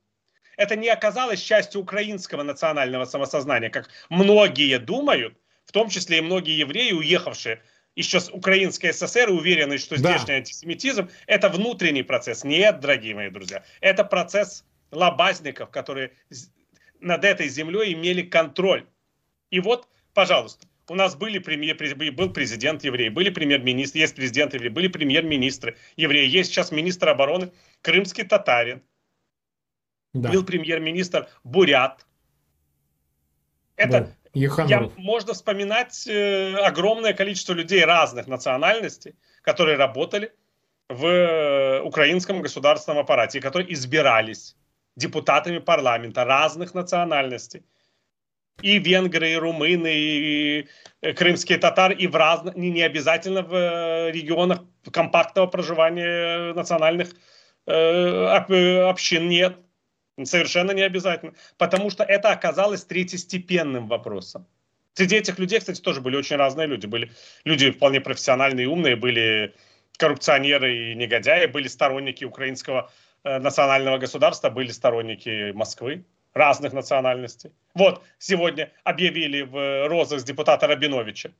Это не оказалось частью украинского национального самосознания, как многие думают, в том числе и многие евреи, уехавшие еще с Украинской ССР уверены, что здешний да. антисемитизм – это внутренний процесс. Нет, дорогие мои друзья, это процесс лобазников, которые над этой землей имели контроль. И вот, пожалуйста, у нас были премьер, был президент еврей, были премьер-министр, есть президент еврей, были премьер-министры евреи, есть сейчас министр обороны, крымский татарин, да. был премьер-министр бурят. Это я, можно вспоминать э, огромное количество людей разных национальностей, которые работали в э, украинском государственном аппарате, которые избирались депутатами парламента разных национальностей. И венгры, и румыны, и э, крымские татары, и в разных, не, не обязательно в э, регионах компактного проживания национальных э, общин нет. Совершенно не обязательно. Потому что это оказалось третьестепенным вопросом. Среди этих людей, кстати, тоже были очень разные люди. Были люди вполне профессиональные и умные, были коррупционеры и негодяи, были сторонники украинского э, национального государства, были сторонники Москвы разных национальностей. Вот, сегодня объявили в розыск депутата Рабиновича.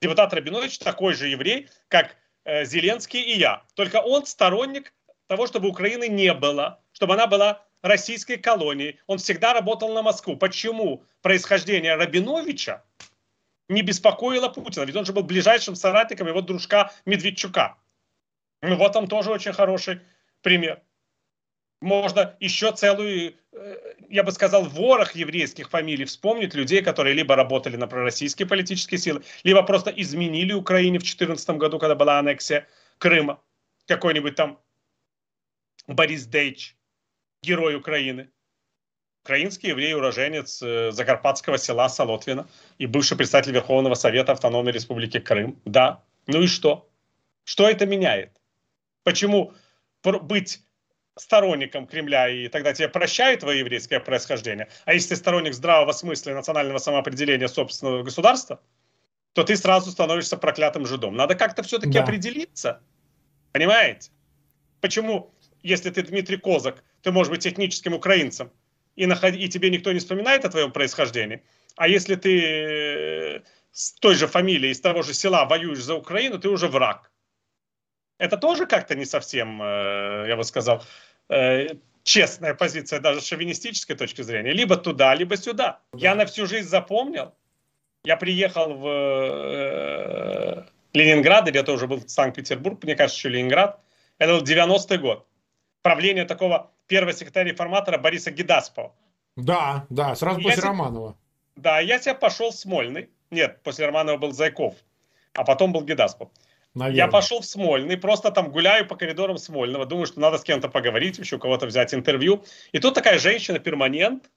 Депутат Рабинович такой же еврей, как э, Зеленский и я. Только он сторонник того, чтобы Украины не было, чтобы она была российской колонии. Он всегда работал на Москву. Почему происхождение Рабиновича не беспокоило Путина? Ведь он же был ближайшим соратником его дружка Медведчука. Ну вот он тоже очень хороший пример. Можно еще целую, э, я бы сказал, ворох еврейских фамилий вспомнить людей, которые либо работали на пророссийские политические силы, либо просто изменили Украине в 2014 году, когда была аннексия Крыма. Какой-нибудь там Борис Дейч, герой Украины. Украинский еврей, уроженец э, закарпатского села Солотвина и бывший председатель Верховного Совета Автономной Республики Крым. Да. Ну и что? Что это меняет? Почему быть сторонником Кремля, и тогда тебе прощают твое еврейское происхождение. А если ты сторонник здравого смысла и национального самоопределения собственного государства, то ты сразу становишься проклятым жидом. Надо как-то все-таки да. определиться. Понимаете? Почему, если ты Дмитрий Козак, ты можешь быть этническим украинцем, и, наход... и тебе никто не вспоминает о твоем происхождении, а если ты э, с той же фамилией, из того же села воюешь за Украину, ты уже враг. Это тоже как-то не совсем, э, я бы сказал, э, честная позиция даже с шовинистической точки зрения. Либо туда, либо сюда. Я на всю жизнь запомнил. Я приехал в Ленинград, или это уже был Санкт-Петербург, мне кажется, еще Ленинград. Это был 90-й год. Правление такого первого секретаря реформатора Бориса Гедаспова.
Да, да, сразу после я Романова.
Да, я себя пошел в Смольный. Нет, после Романова был Зайков, а потом был Гедаспов. Наверное. Я пошел в Смольный, просто там гуляю по коридорам Смольного, думаю, что надо с кем-то поговорить, еще у кого-то взять интервью. И тут такая женщина, перманент,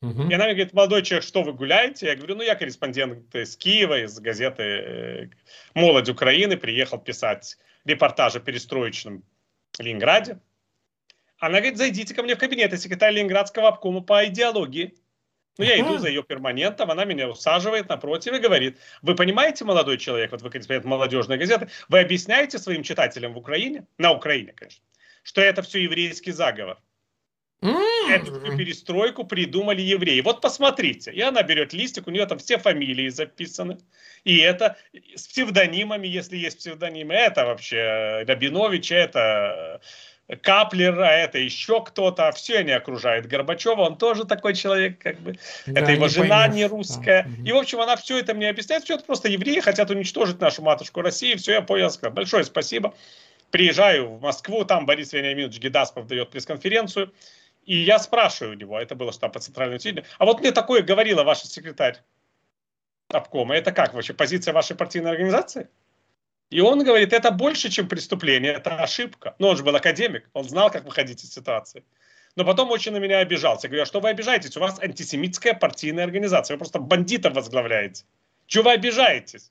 угу. и она мне говорит, молодой человек, что вы гуляете? Я говорю, ну я корреспондент из Киева, из газеты э, «Молодь Украины», приехал писать репортажи о перестроечном Ленинграде. Она говорит, зайдите ко мне в кабинет, я секретарь Ленинградского обкома по идеологии. Ну, я иду за ее перманентом, она меня усаживает напротив и говорит, вы понимаете, молодой человек, вот вы корреспондент молодежной газеты, вы объясняете своим читателям в Украине, на Украине, конечно, что это все еврейский заговор. Эту перестройку придумали евреи. Вот посмотрите. И она берет листик, у нее там все фамилии записаны. И это с псевдонимами, если есть псевдонимы. Это вообще Рабинович, это Каплер, а это еще кто-то, все они окружают Горбачева, он тоже такой человек, как бы, да, это его не жена поймешь. не русская. А, и, в общем, она все это мне объясняет, все это просто евреи хотят уничтожить нашу матушку России, все, я понял, сказал, большое спасибо. Приезжаю в Москву, там Борис Вениаминович Гедаспов дает пресс-конференцию, и я спрашиваю у него, это было штаб по центральному телевидению, а вот мне такое говорила ваша секретарь обкома, это как вообще, позиция вашей партийной организации? И он говорит, это больше, чем преступление, это ошибка. Но он же был академик, он знал, как выходить из ситуации. Но потом очень на меня обижался. Я говорю, а что вы обижаетесь? У вас антисемитская партийная организация. Вы просто бандитов возглавляете. Чего вы обижаетесь?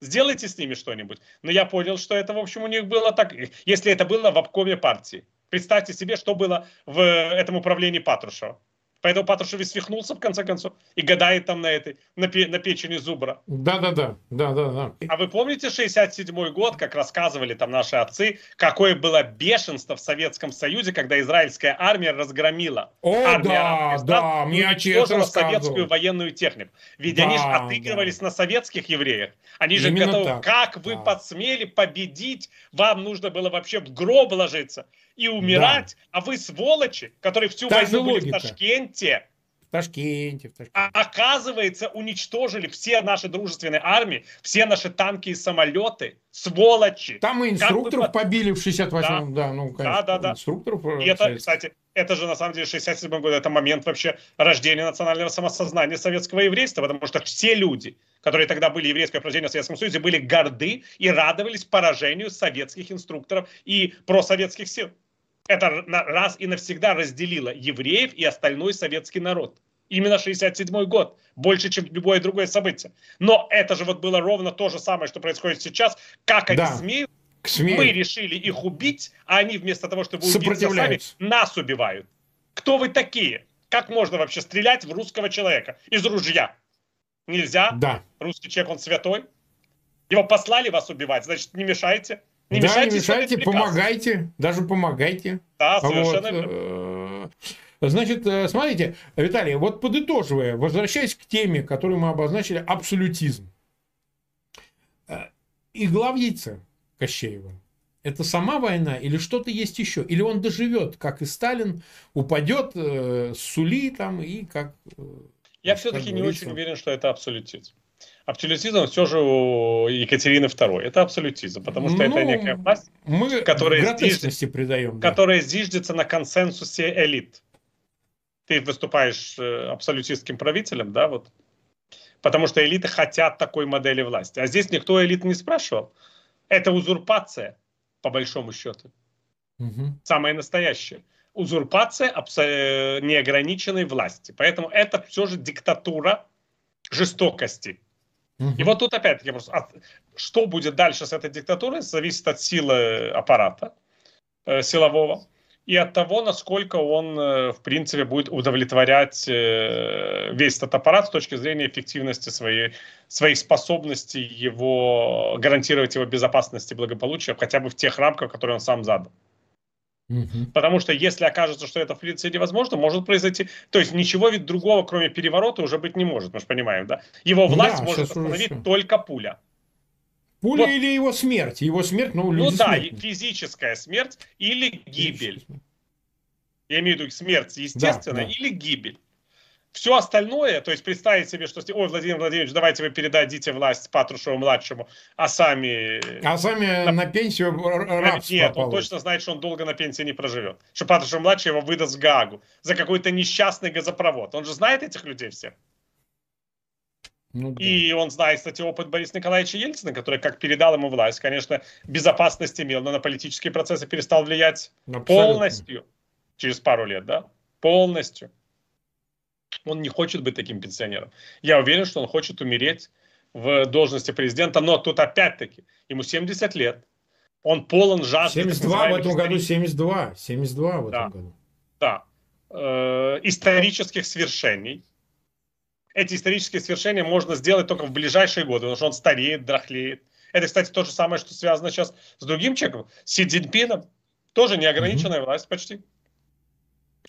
Сделайте с ними что-нибудь. Но я понял, что это, в общем, у них было так. Если это было в обкоме партии. Представьте себе, что было в этом управлении Патрушева. Поэтому Патрушев и свихнулся, в конце концов, и гадает там на этой, на, пе, на печени зубра.
Да-да-да, да-да-да.
А вы помните 67-й год, как рассказывали там наши отцы, какое было бешенство в Советском Союзе, когда израильская армия разгромила
О, армия да, да, мне отец
советскую военную технику. Ведь да, они же отыгрывались да. на советских евреях. Они же Именно готовы, так. как вы да. подсмели победить, вам нужно было вообще в гроб ложиться и умирать, да. а вы сволочи, которые всю так войну были в Ташкенте.
В Ташкенте, в
Ташкенте. А, оказывается, уничтожили все наши дружественные армии, все наши танки и самолеты. Сволочи!
Там мы инструкторов вы... побили в 68-м, да. да, ну,
конечно. Да, да, да.
Инструкторов.
И это, кстати, это же на самом деле 67 год, это момент вообще рождения национального самосознания советского еврейства, потому что все люди, которые тогда были еврейское происхождение в Советском Союзе, были горды и радовались поражению советских инструкторов и просоветских сил это раз и навсегда разделило евреев и остальной советский народ. Именно 67 год, больше, чем любое другое событие. Но это же вот было ровно то же самое, что происходит сейчас. Как они да. смеют, смеют, мы решили их убить, а они вместо того, чтобы убиться сами, нас убивают. Кто вы такие? Как можно вообще стрелять в русского человека из ружья? Нельзя?
Да.
Русский человек, он святой? Его послали вас убивать, значит, не мешайте.
Не да, мешайте, не мешайте, помогайте, даже помогайте.
Да, совершенно вот.
Э, значит, э, смотрите, Виталий, вот подытоживая, возвращаясь к теме, которую мы обозначили, абсолютизм. Э, игла в яйце Кощеева. Это сама война или что-то есть еще? Или он доживет, как и Сталин, упадет с сули там и как...
Я все-таки не очень уверен, что это абсолютизм. Абсолютизм все же у Екатерины II. Это абсолютизм, потому что ну, это некая власть,
мы
которая,
зиждется, придаем,
да. которая зиждется на консенсусе элит. Ты выступаешь э, абсолютистским правителем, да, вот. Потому что элиты хотят такой модели власти. А здесь никто элит не спрашивал. Это узурпация, по большому счету. Угу. Самое настоящее. Узурпация абсо- неограниченной власти. Поэтому это все же диктатура жестокости И вот тут опять-таки просто, что будет дальше с этой диктатурой, зависит от силы аппарата э, силового и от того, насколько он, э, в принципе, будет удовлетворять э, весь этот аппарат с точки зрения эффективности своей, своей способности его, гарантировать его безопасность и благополучие, хотя бы в тех рамках, которые он сам задал. Потому что если окажется, что это в принципе невозможно, может произойти... То есть ничего ведь другого, кроме переворота, уже быть не может, мы же понимаем, да? Его власть да, может остановить только пуля.
Пуля вот. или его смерть? Его смерть, ну,
люди Ну да, смертны. физическая смерть или гибель. Я имею в виду смерть естественная да, да. или гибель. Все остальное, то есть представить себе, что, ой, Владимир Владимирович, давайте вы передадите власть Патрушеву-младшему, а сами...
А сами на, на пенсию рабство
Нет, он точно знает, что он долго на пенсии не проживет. Что Патрушев-младший его выдаст в Гаагу за какой-то несчастный газопровод. Он же знает этих людей всех. Ну, да. И он знает, кстати, опыт Бориса Николаевича Ельцина, который как передал ему власть, конечно, безопасность имел, но на политические процессы перестал влиять Абсолютно. полностью через пару лет, да? Полностью. Он не хочет быть таким пенсионером. Я уверен, что он хочет умереть в должности президента, но тут опять-таки ему 70 лет. Он полон жажды.
72 в этом году, 72. 72 в да, этом году.
Да. Э, исторических свершений. Эти исторические свершения можно сделать только в ближайшие годы, потому что он стареет, драхлеет. Это, кстати, то же самое, что связано сейчас с другим человеком, Си Цзиньпином. Тоже неограниченная mm-hmm. власть почти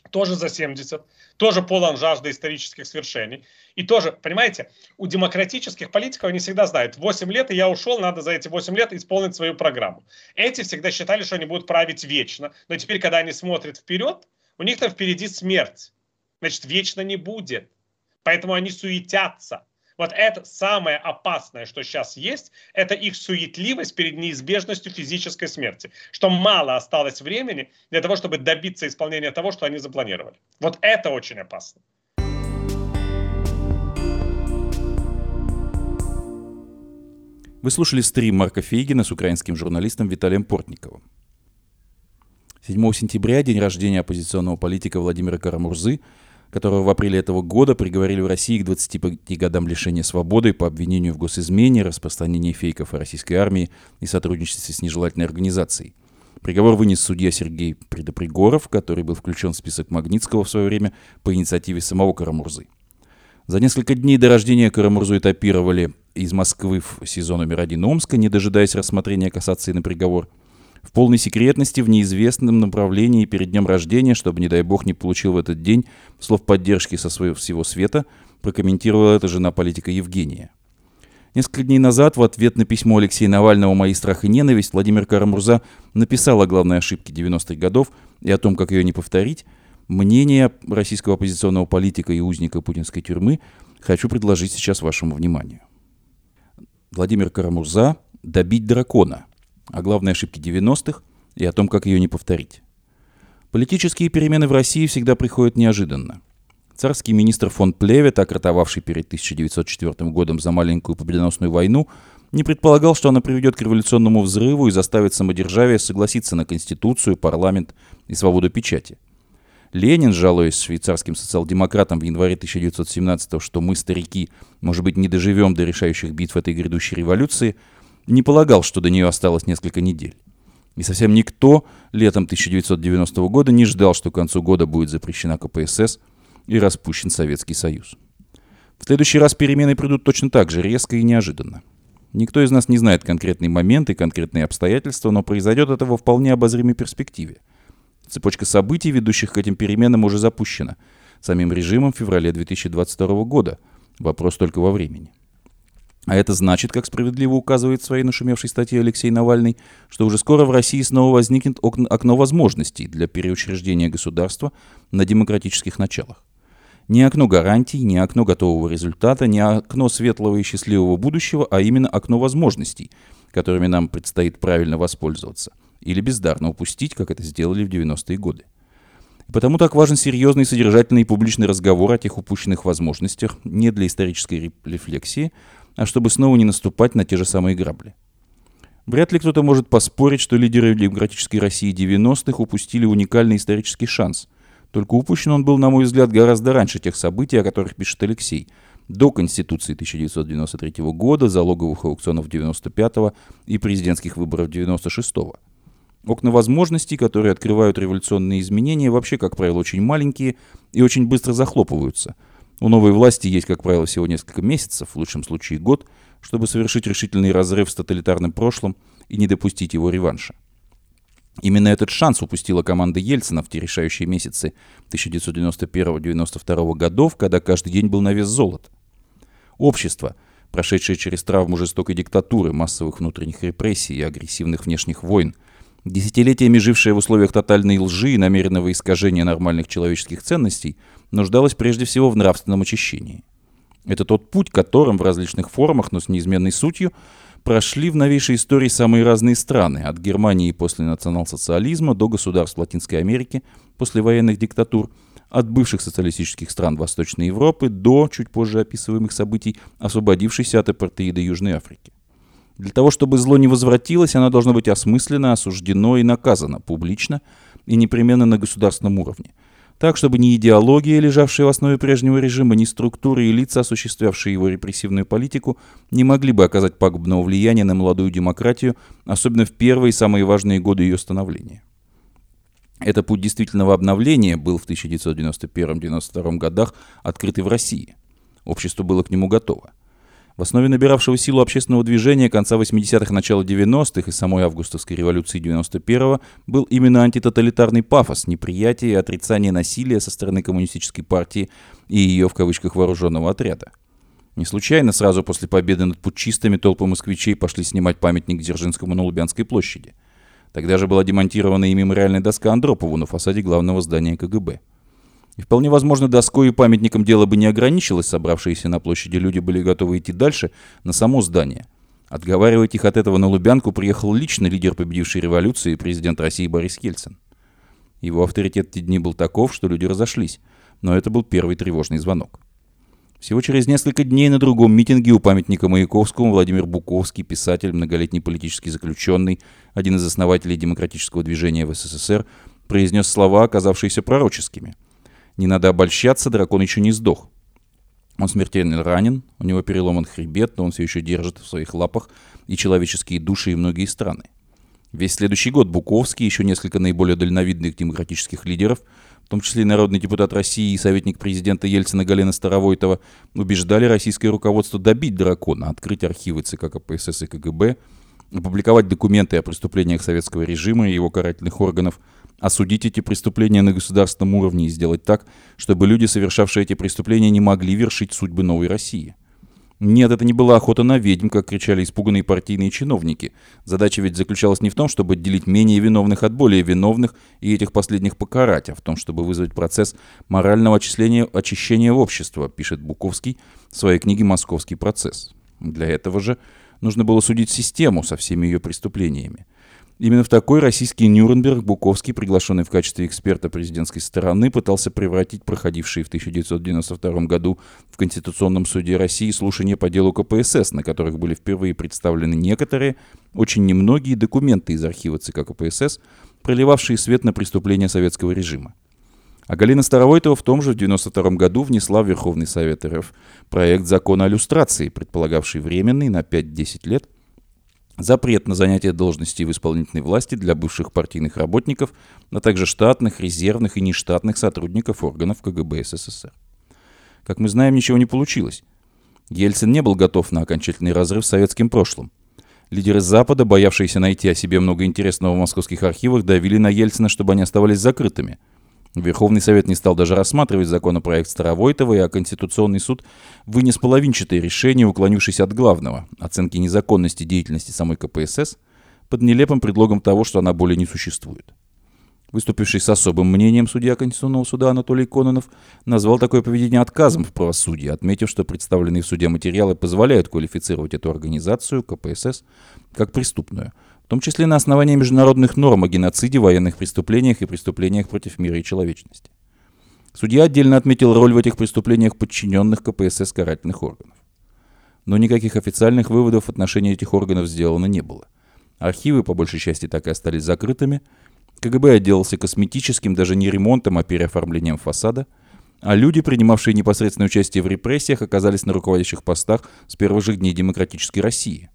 тоже за 70, тоже полон жажды исторических свершений. И тоже, понимаете, у демократических политиков они всегда знают, 8 лет, и я ушел, надо за эти 8 лет исполнить свою программу. Эти всегда считали, что они будут править вечно, но теперь, когда они смотрят вперед, у них там впереди смерть. Значит, вечно не будет. Поэтому они суетятся. Вот это самое опасное, что сейчас есть, это их суетливость перед неизбежностью физической смерти. Что мало осталось времени для того, чтобы добиться исполнения того, что они запланировали. Вот это очень опасно.
Вы слушали стрим Марка Фейгина с украинским журналистом Виталием Портниковым. 7 сентября, день рождения оппозиционного политика Владимира Карамурзы, которого в апреле этого года приговорили в России к 25 годам лишения свободы по обвинению в госизмене, распространении фейков о российской армии и сотрудничестве с нежелательной организацией. Приговор вынес судья Сергей Предопригоров, который был включен в список Магнитского в свое время по инициативе самого Карамурзы. За несколько дней до рождения Карамурзу этапировали из Москвы в СИЗО номер один Омска, не дожидаясь рассмотрения кассации на приговор – в полной секретности, в неизвестном направлении перед днем рождения, чтобы, не дай бог, не получил в этот день слов поддержки со своего всего света, прокомментировала это жена политика Евгения. Несколько дней назад в ответ на письмо Алексея Навального «Мои страх и ненависть» Владимир Карамурза написал о главной ошибке 90-х годов и о том, как ее не повторить. Мнение российского оппозиционного политика и узника путинской тюрьмы хочу предложить сейчас вашему вниманию. Владимир Карамурза «Добить дракона» о главной ошибке 90-х и о том, как ее не повторить. Политические перемены в России всегда приходят неожиданно. Царский министр фон Плеве, так ротовавший перед 1904 годом за маленькую победоносную войну, не предполагал, что она приведет к революционному взрыву и заставит самодержавие согласиться на Конституцию, парламент и свободу печати. Ленин, жалуясь швейцарским социал-демократам в январе 1917 что мы, старики, может быть, не доживем до решающих битв этой грядущей революции, не полагал, что до нее осталось несколько недель. И совсем никто летом 1990 года не ждал, что к концу года будет запрещена КПСС и распущен Советский Союз. В следующий раз перемены придут точно так же, резко и неожиданно. Никто из нас не знает конкретный момент и конкретные обстоятельства, но произойдет это во вполне обозримой перспективе. Цепочка событий, ведущих к этим переменам, уже запущена самим режимом в феврале 2022 года. Вопрос только во времени. А это значит, как справедливо указывает в своей нашумевшей статье Алексей Навальный, что уже скоро в России снова возникнет окно возможностей для переучреждения государства на демократических началах. Не окно гарантий, не окно готового результата, не окно светлого и счастливого будущего, а именно окно возможностей, которыми нам предстоит правильно воспользоваться. Или бездарно упустить, как это сделали в 90-е годы. И потому так важен серьезный, содержательный и публичный разговор о тех упущенных возможностях не для исторической рефлексии, а чтобы снова не наступать на те же самые грабли. Вряд ли кто-то может поспорить, что лидеры демократической России 90-х упустили уникальный исторический шанс. Только упущен он был, на мой взгляд, гораздо раньше тех событий, о которых пишет Алексей, до Конституции 1993 года, залоговых аукционов 95 и президентских выборов 96 -го. Окна возможностей, которые открывают революционные изменения, вообще, как правило, очень маленькие и очень быстро захлопываются. У новой власти есть, как правило, всего несколько месяцев, в лучшем случае год, чтобы совершить решительный разрыв с тоталитарным прошлым и не допустить его реванша. Именно этот шанс упустила команда Ельцина в те решающие месяцы 1991-1992 годов, когда каждый день был на вес золота. Общество, прошедшее через травму жестокой диктатуры, массовых внутренних репрессий и агрессивных внешних войн, десятилетиями жившее в условиях тотальной лжи и намеренного искажения нормальных человеческих ценностей, нуждалось прежде всего в нравственном очищении. Это тот путь, которым в различных формах, но с неизменной сутью, прошли в новейшей истории самые разные страны, от Германии после национал-социализма до государств Латинской Америки после военных диктатур, от бывших социалистических стран Восточной Европы до, чуть позже описываемых событий, освободившейся от апартеида Южной Африки. Для того, чтобы зло не возвратилось, оно должно быть осмысленно, осуждено и наказано публично и непременно на государственном уровне – так, чтобы ни идеология, лежавшая в основе прежнего режима, ни структуры и лица, осуществлявшие его репрессивную политику, не могли бы оказать пагубного влияния на молодую демократию, особенно в первые самые важные годы ее становления. Этот путь действительного обновления был в 1991-1992 годах открыт и в России. Общество было к нему готово. В основе набиравшего силу общественного движения конца 80-х, начала 90-х и самой августовской революции 91-го был именно антитоталитарный пафос, неприятие и отрицание насилия со стороны коммунистической партии и ее, в кавычках, вооруженного отряда. Не случайно сразу после победы над путчистами толпы москвичей пошли снимать памятник Дзержинскому на Лубянской площади. Тогда же была демонтирована и мемориальная доска Андропову на фасаде главного здания КГБ. И вполне возможно, доской и памятником дело бы не ограничилось, собравшиеся на площади люди были готовы идти дальше, на само здание. Отговаривать их от этого на Лубянку приехал лично лидер победившей революции, президент России Борис Ельцин. Его авторитет в те дни был таков, что люди разошлись, но это был первый тревожный звонок. Всего через несколько дней на другом митинге у памятника Маяковскому Владимир Буковский, писатель, многолетний политический заключенный, один из основателей демократического движения в СССР, произнес слова, оказавшиеся пророческими – не надо обольщаться, дракон еще не сдох. Он смертельно ранен, у него переломан хребет, но он все еще держит в своих лапах и человеческие души, и многие страны. Весь следующий год Буковский и еще несколько наиболее дальновидных демократических лидеров, в том числе и народный депутат России и советник президента Ельцина Галина Старовойтова, убеждали российское руководство добить дракона, открыть архивы ЦК КПСС и КГБ, опубликовать документы о преступлениях советского режима и его карательных органов – осудить эти преступления на государственном уровне и сделать так, чтобы люди, совершавшие эти преступления, не могли вершить судьбы новой России. Нет, это не была охота на ведьм, как кричали испуганные партийные чиновники. Задача ведь заключалась не в том, чтобы отделить менее виновных от более виновных и этих последних покарать, а в том, чтобы вызвать процесс морального очисления, очищения общества, пишет Буковский в своей книге «Московский процесс». Для этого же нужно было судить систему со всеми ее преступлениями. Именно в такой российский Нюрнберг Буковский, приглашенный в качестве эксперта президентской стороны, пытался превратить проходившие в 1992 году в Конституционном суде России слушания по делу КПСС, на которых были впервые представлены некоторые, очень немногие документы из архива ЦК КПСС, проливавшие свет на преступления советского режима. А Галина Старовойтова в том же в 1992 году внесла в Верховный Совет РФ проект закона о люстрации, предполагавший временный на 5-10 лет – запрет на занятие должностей в исполнительной власти для бывших партийных работников, а также штатных, резервных и нештатных сотрудников органов КГБ СССР. Как мы знаем, ничего не получилось. Ельцин не был готов на окончательный разрыв с советским прошлым. Лидеры Запада, боявшиеся найти о себе много интересного в московских архивах, давили на Ельцина, чтобы они оставались закрытыми – Верховный Совет не стал даже рассматривать законопроект Старовойтова, а Конституционный суд вынес половинчатое решение, уклонившись от главного – оценки незаконности деятельности самой КПСС под нелепым предлогом того, что она более не существует. Выступивший с особым мнением судья Конституционного суда Анатолий Кононов назвал такое поведение отказом в правосудии, отметив, что представленные в суде материалы позволяют квалифицировать эту организацию, КПСС, как преступную – том числе на основании международных норм о геноциде, военных преступлениях и преступлениях против мира и человечности. Судья отдельно отметил роль в этих преступлениях подчиненных КПСС карательных органов. Но никаких официальных выводов в отношении этих органов сделано не было. Архивы, по большей части, так и остались закрытыми. КГБ отделался косметическим, даже не ремонтом, а переоформлением фасада. а люди, принимавшие непосредственное участие в репрессиях, оказались на руководящих постах с первых же дней демократической России.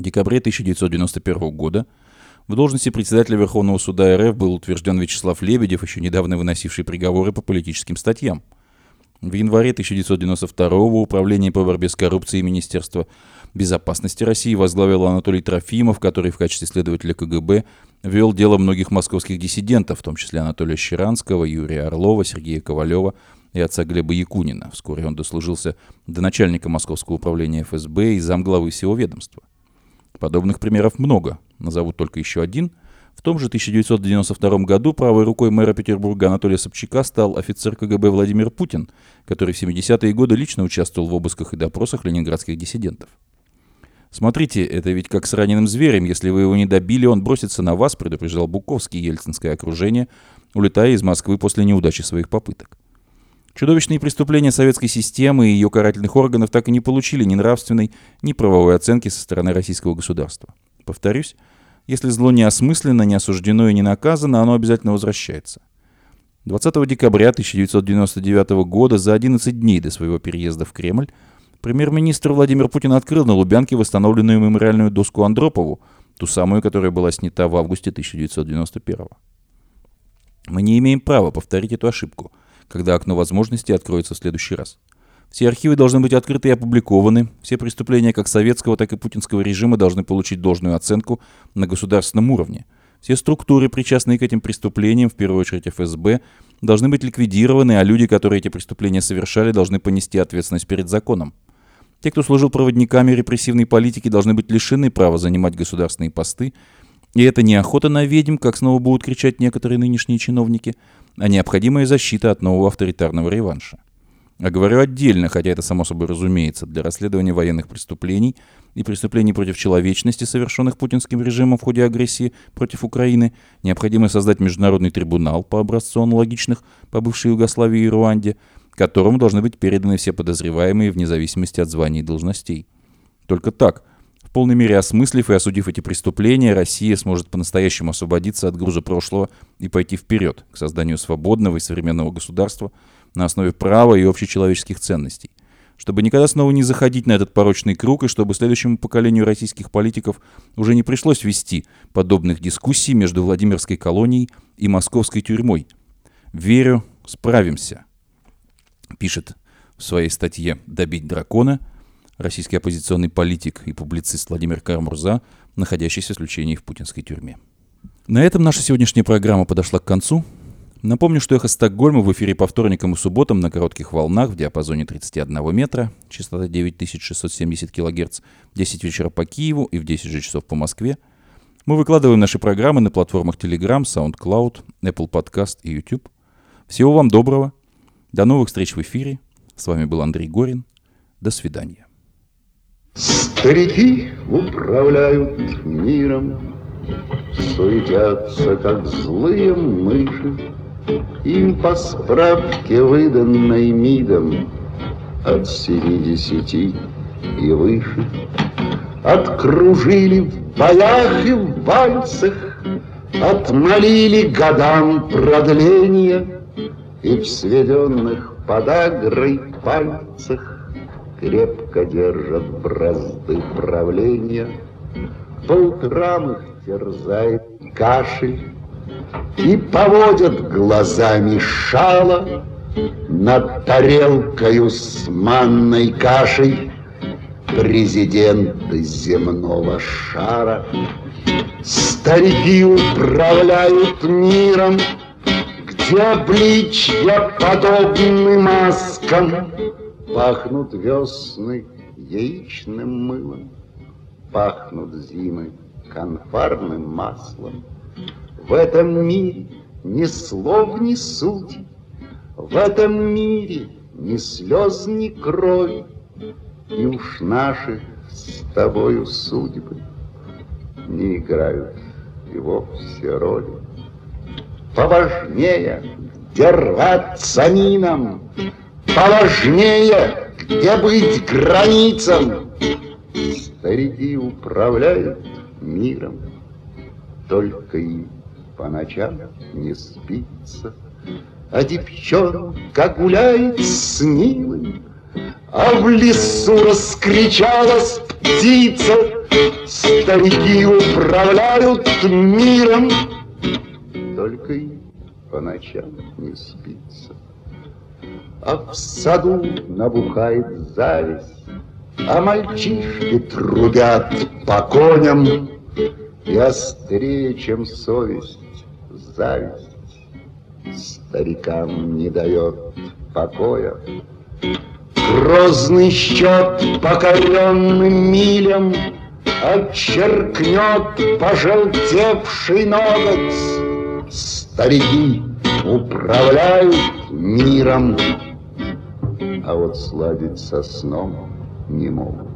В декабре 1991 года в должности председателя Верховного суда РФ был утвержден Вячеслав Лебедев, еще недавно выносивший приговоры по политическим статьям. В январе 1992 Управление по борьбе с коррупцией Министерства безопасности России возглавил Анатолий Трофимов, который в качестве следователя КГБ вел дело многих московских диссидентов, в том числе Анатолия Щеранского, Юрия Орлова, Сергея Ковалева и отца Глеба Якунина. Вскоре он дослужился до начальника Московского управления ФСБ и замглавы всего ведомства. Подобных примеров много. Назову только еще один. В том же 1992 году правой рукой мэра Петербурга Анатолия Собчака стал офицер КГБ Владимир Путин, который в 70-е годы лично участвовал в обысках и допросах ленинградских диссидентов. Смотрите, это ведь как с раненым зверем. Если вы его не добили, он бросится на вас, предупреждал Буковский ельцинское окружение, улетая из Москвы после неудачи своих попыток. Чудовищные преступления советской системы и ее карательных органов так и не получили ни нравственной, ни правовой оценки со стороны российского государства. Повторюсь, если зло не осмысленно, не осуждено и не наказано, оно обязательно возвращается. 20 декабря 1999 года, за 11 дней до своего переезда в Кремль, премьер-министр Владимир Путин открыл на Лубянке восстановленную мемориальную доску Андропову, ту самую, которая была снята в августе 1991 Мы не имеем права повторить эту ошибку – когда окно возможностей откроется в следующий раз. Все архивы должны быть открыты и опубликованы. Все преступления как советского, так и путинского режима должны получить должную оценку на государственном уровне. Все структуры, причастные к этим преступлениям, в первую очередь ФСБ, должны быть ликвидированы, а люди, которые эти преступления совершали, должны понести ответственность перед законом. Те, кто служил проводниками репрессивной политики, должны быть лишены права занимать государственные посты. И это не охота на ведьм, как снова будут кричать некоторые нынешние чиновники – а необходимая защита от нового авторитарного реванша. А говорю отдельно, хотя это само собой разумеется, для расследования военных преступлений и преступлений против человечности, совершенных путинским режимом в ходе агрессии против Украины, необходимо создать международный трибунал по образцу аналогичных по бывшей Югославии и Руанде, которому должны быть переданы все подозреваемые вне зависимости от званий и должностей. Только так в полной мере осмыслив и осудив эти преступления, Россия сможет по-настоящему освободиться от груза прошлого и пойти вперед к созданию свободного и современного государства на основе права и общечеловеческих ценностей. Чтобы никогда снова не заходить на этот порочный круг, и чтобы следующему поколению российских политиков уже не пришлось вести подобных дискуссий между Владимирской колонией и московской тюрьмой. «Верю, справимся», пишет в своей статье «Добить дракона» российский оппозиционный политик и публицист Владимир Кармурза, находящийся в заключении в путинской тюрьме. На этом наша сегодняшняя программа подошла к концу. Напомню, что «Эхо Стокгольма» в эфире по вторникам и субботам на коротких волнах в диапазоне 31 метра, частота 9670 кГц, 10 вечера по Киеву и в 10 же часов по Москве. Мы выкладываем наши программы на платформах Telegram, SoundCloud, Apple Podcast и YouTube. Всего вам доброго. До новых встреч в эфире. С вами был Андрей Горин. До свидания.
Старики управляют миром, Суетятся, как злые мыши, Им по справке, выданной МИДом, От семидесяти и выше. Откружили в боях и в вальсах, Отмолили годам продления, И в сведенных подагрой пальцах крепко держат бразды правления. По утрам их терзает кашель, И поводят глазами шала Над тарелкою с манной кашей Президенты земного шара. Старики управляют миром, Где обличья подобны маскам, Пахнут весны яичным мылом, Пахнут зимы конфарным маслом. В этом мире ни слов, ни сути, В этом мире ни слез, ни крови, И уж наши с тобою судьбы Не играют и вовсе роли. Поважнее, где рваться минам, Поважнее, где быть границам. Старики управляют миром, Только им по ночам не спится. А девчонка гуляет с милым, А в лесу раскричалась птица, Старики управляют миром, Только и по ночам не спится. А в саду набухает зависть, А мальчишки трубят по коням, И острее, чем совесть, зависть Старикам не дает покоя. Грозный счет покоренным милям Отчеркнет пожелтевший ноготь. Старики управляют миром, А вот сладить со сном не могут.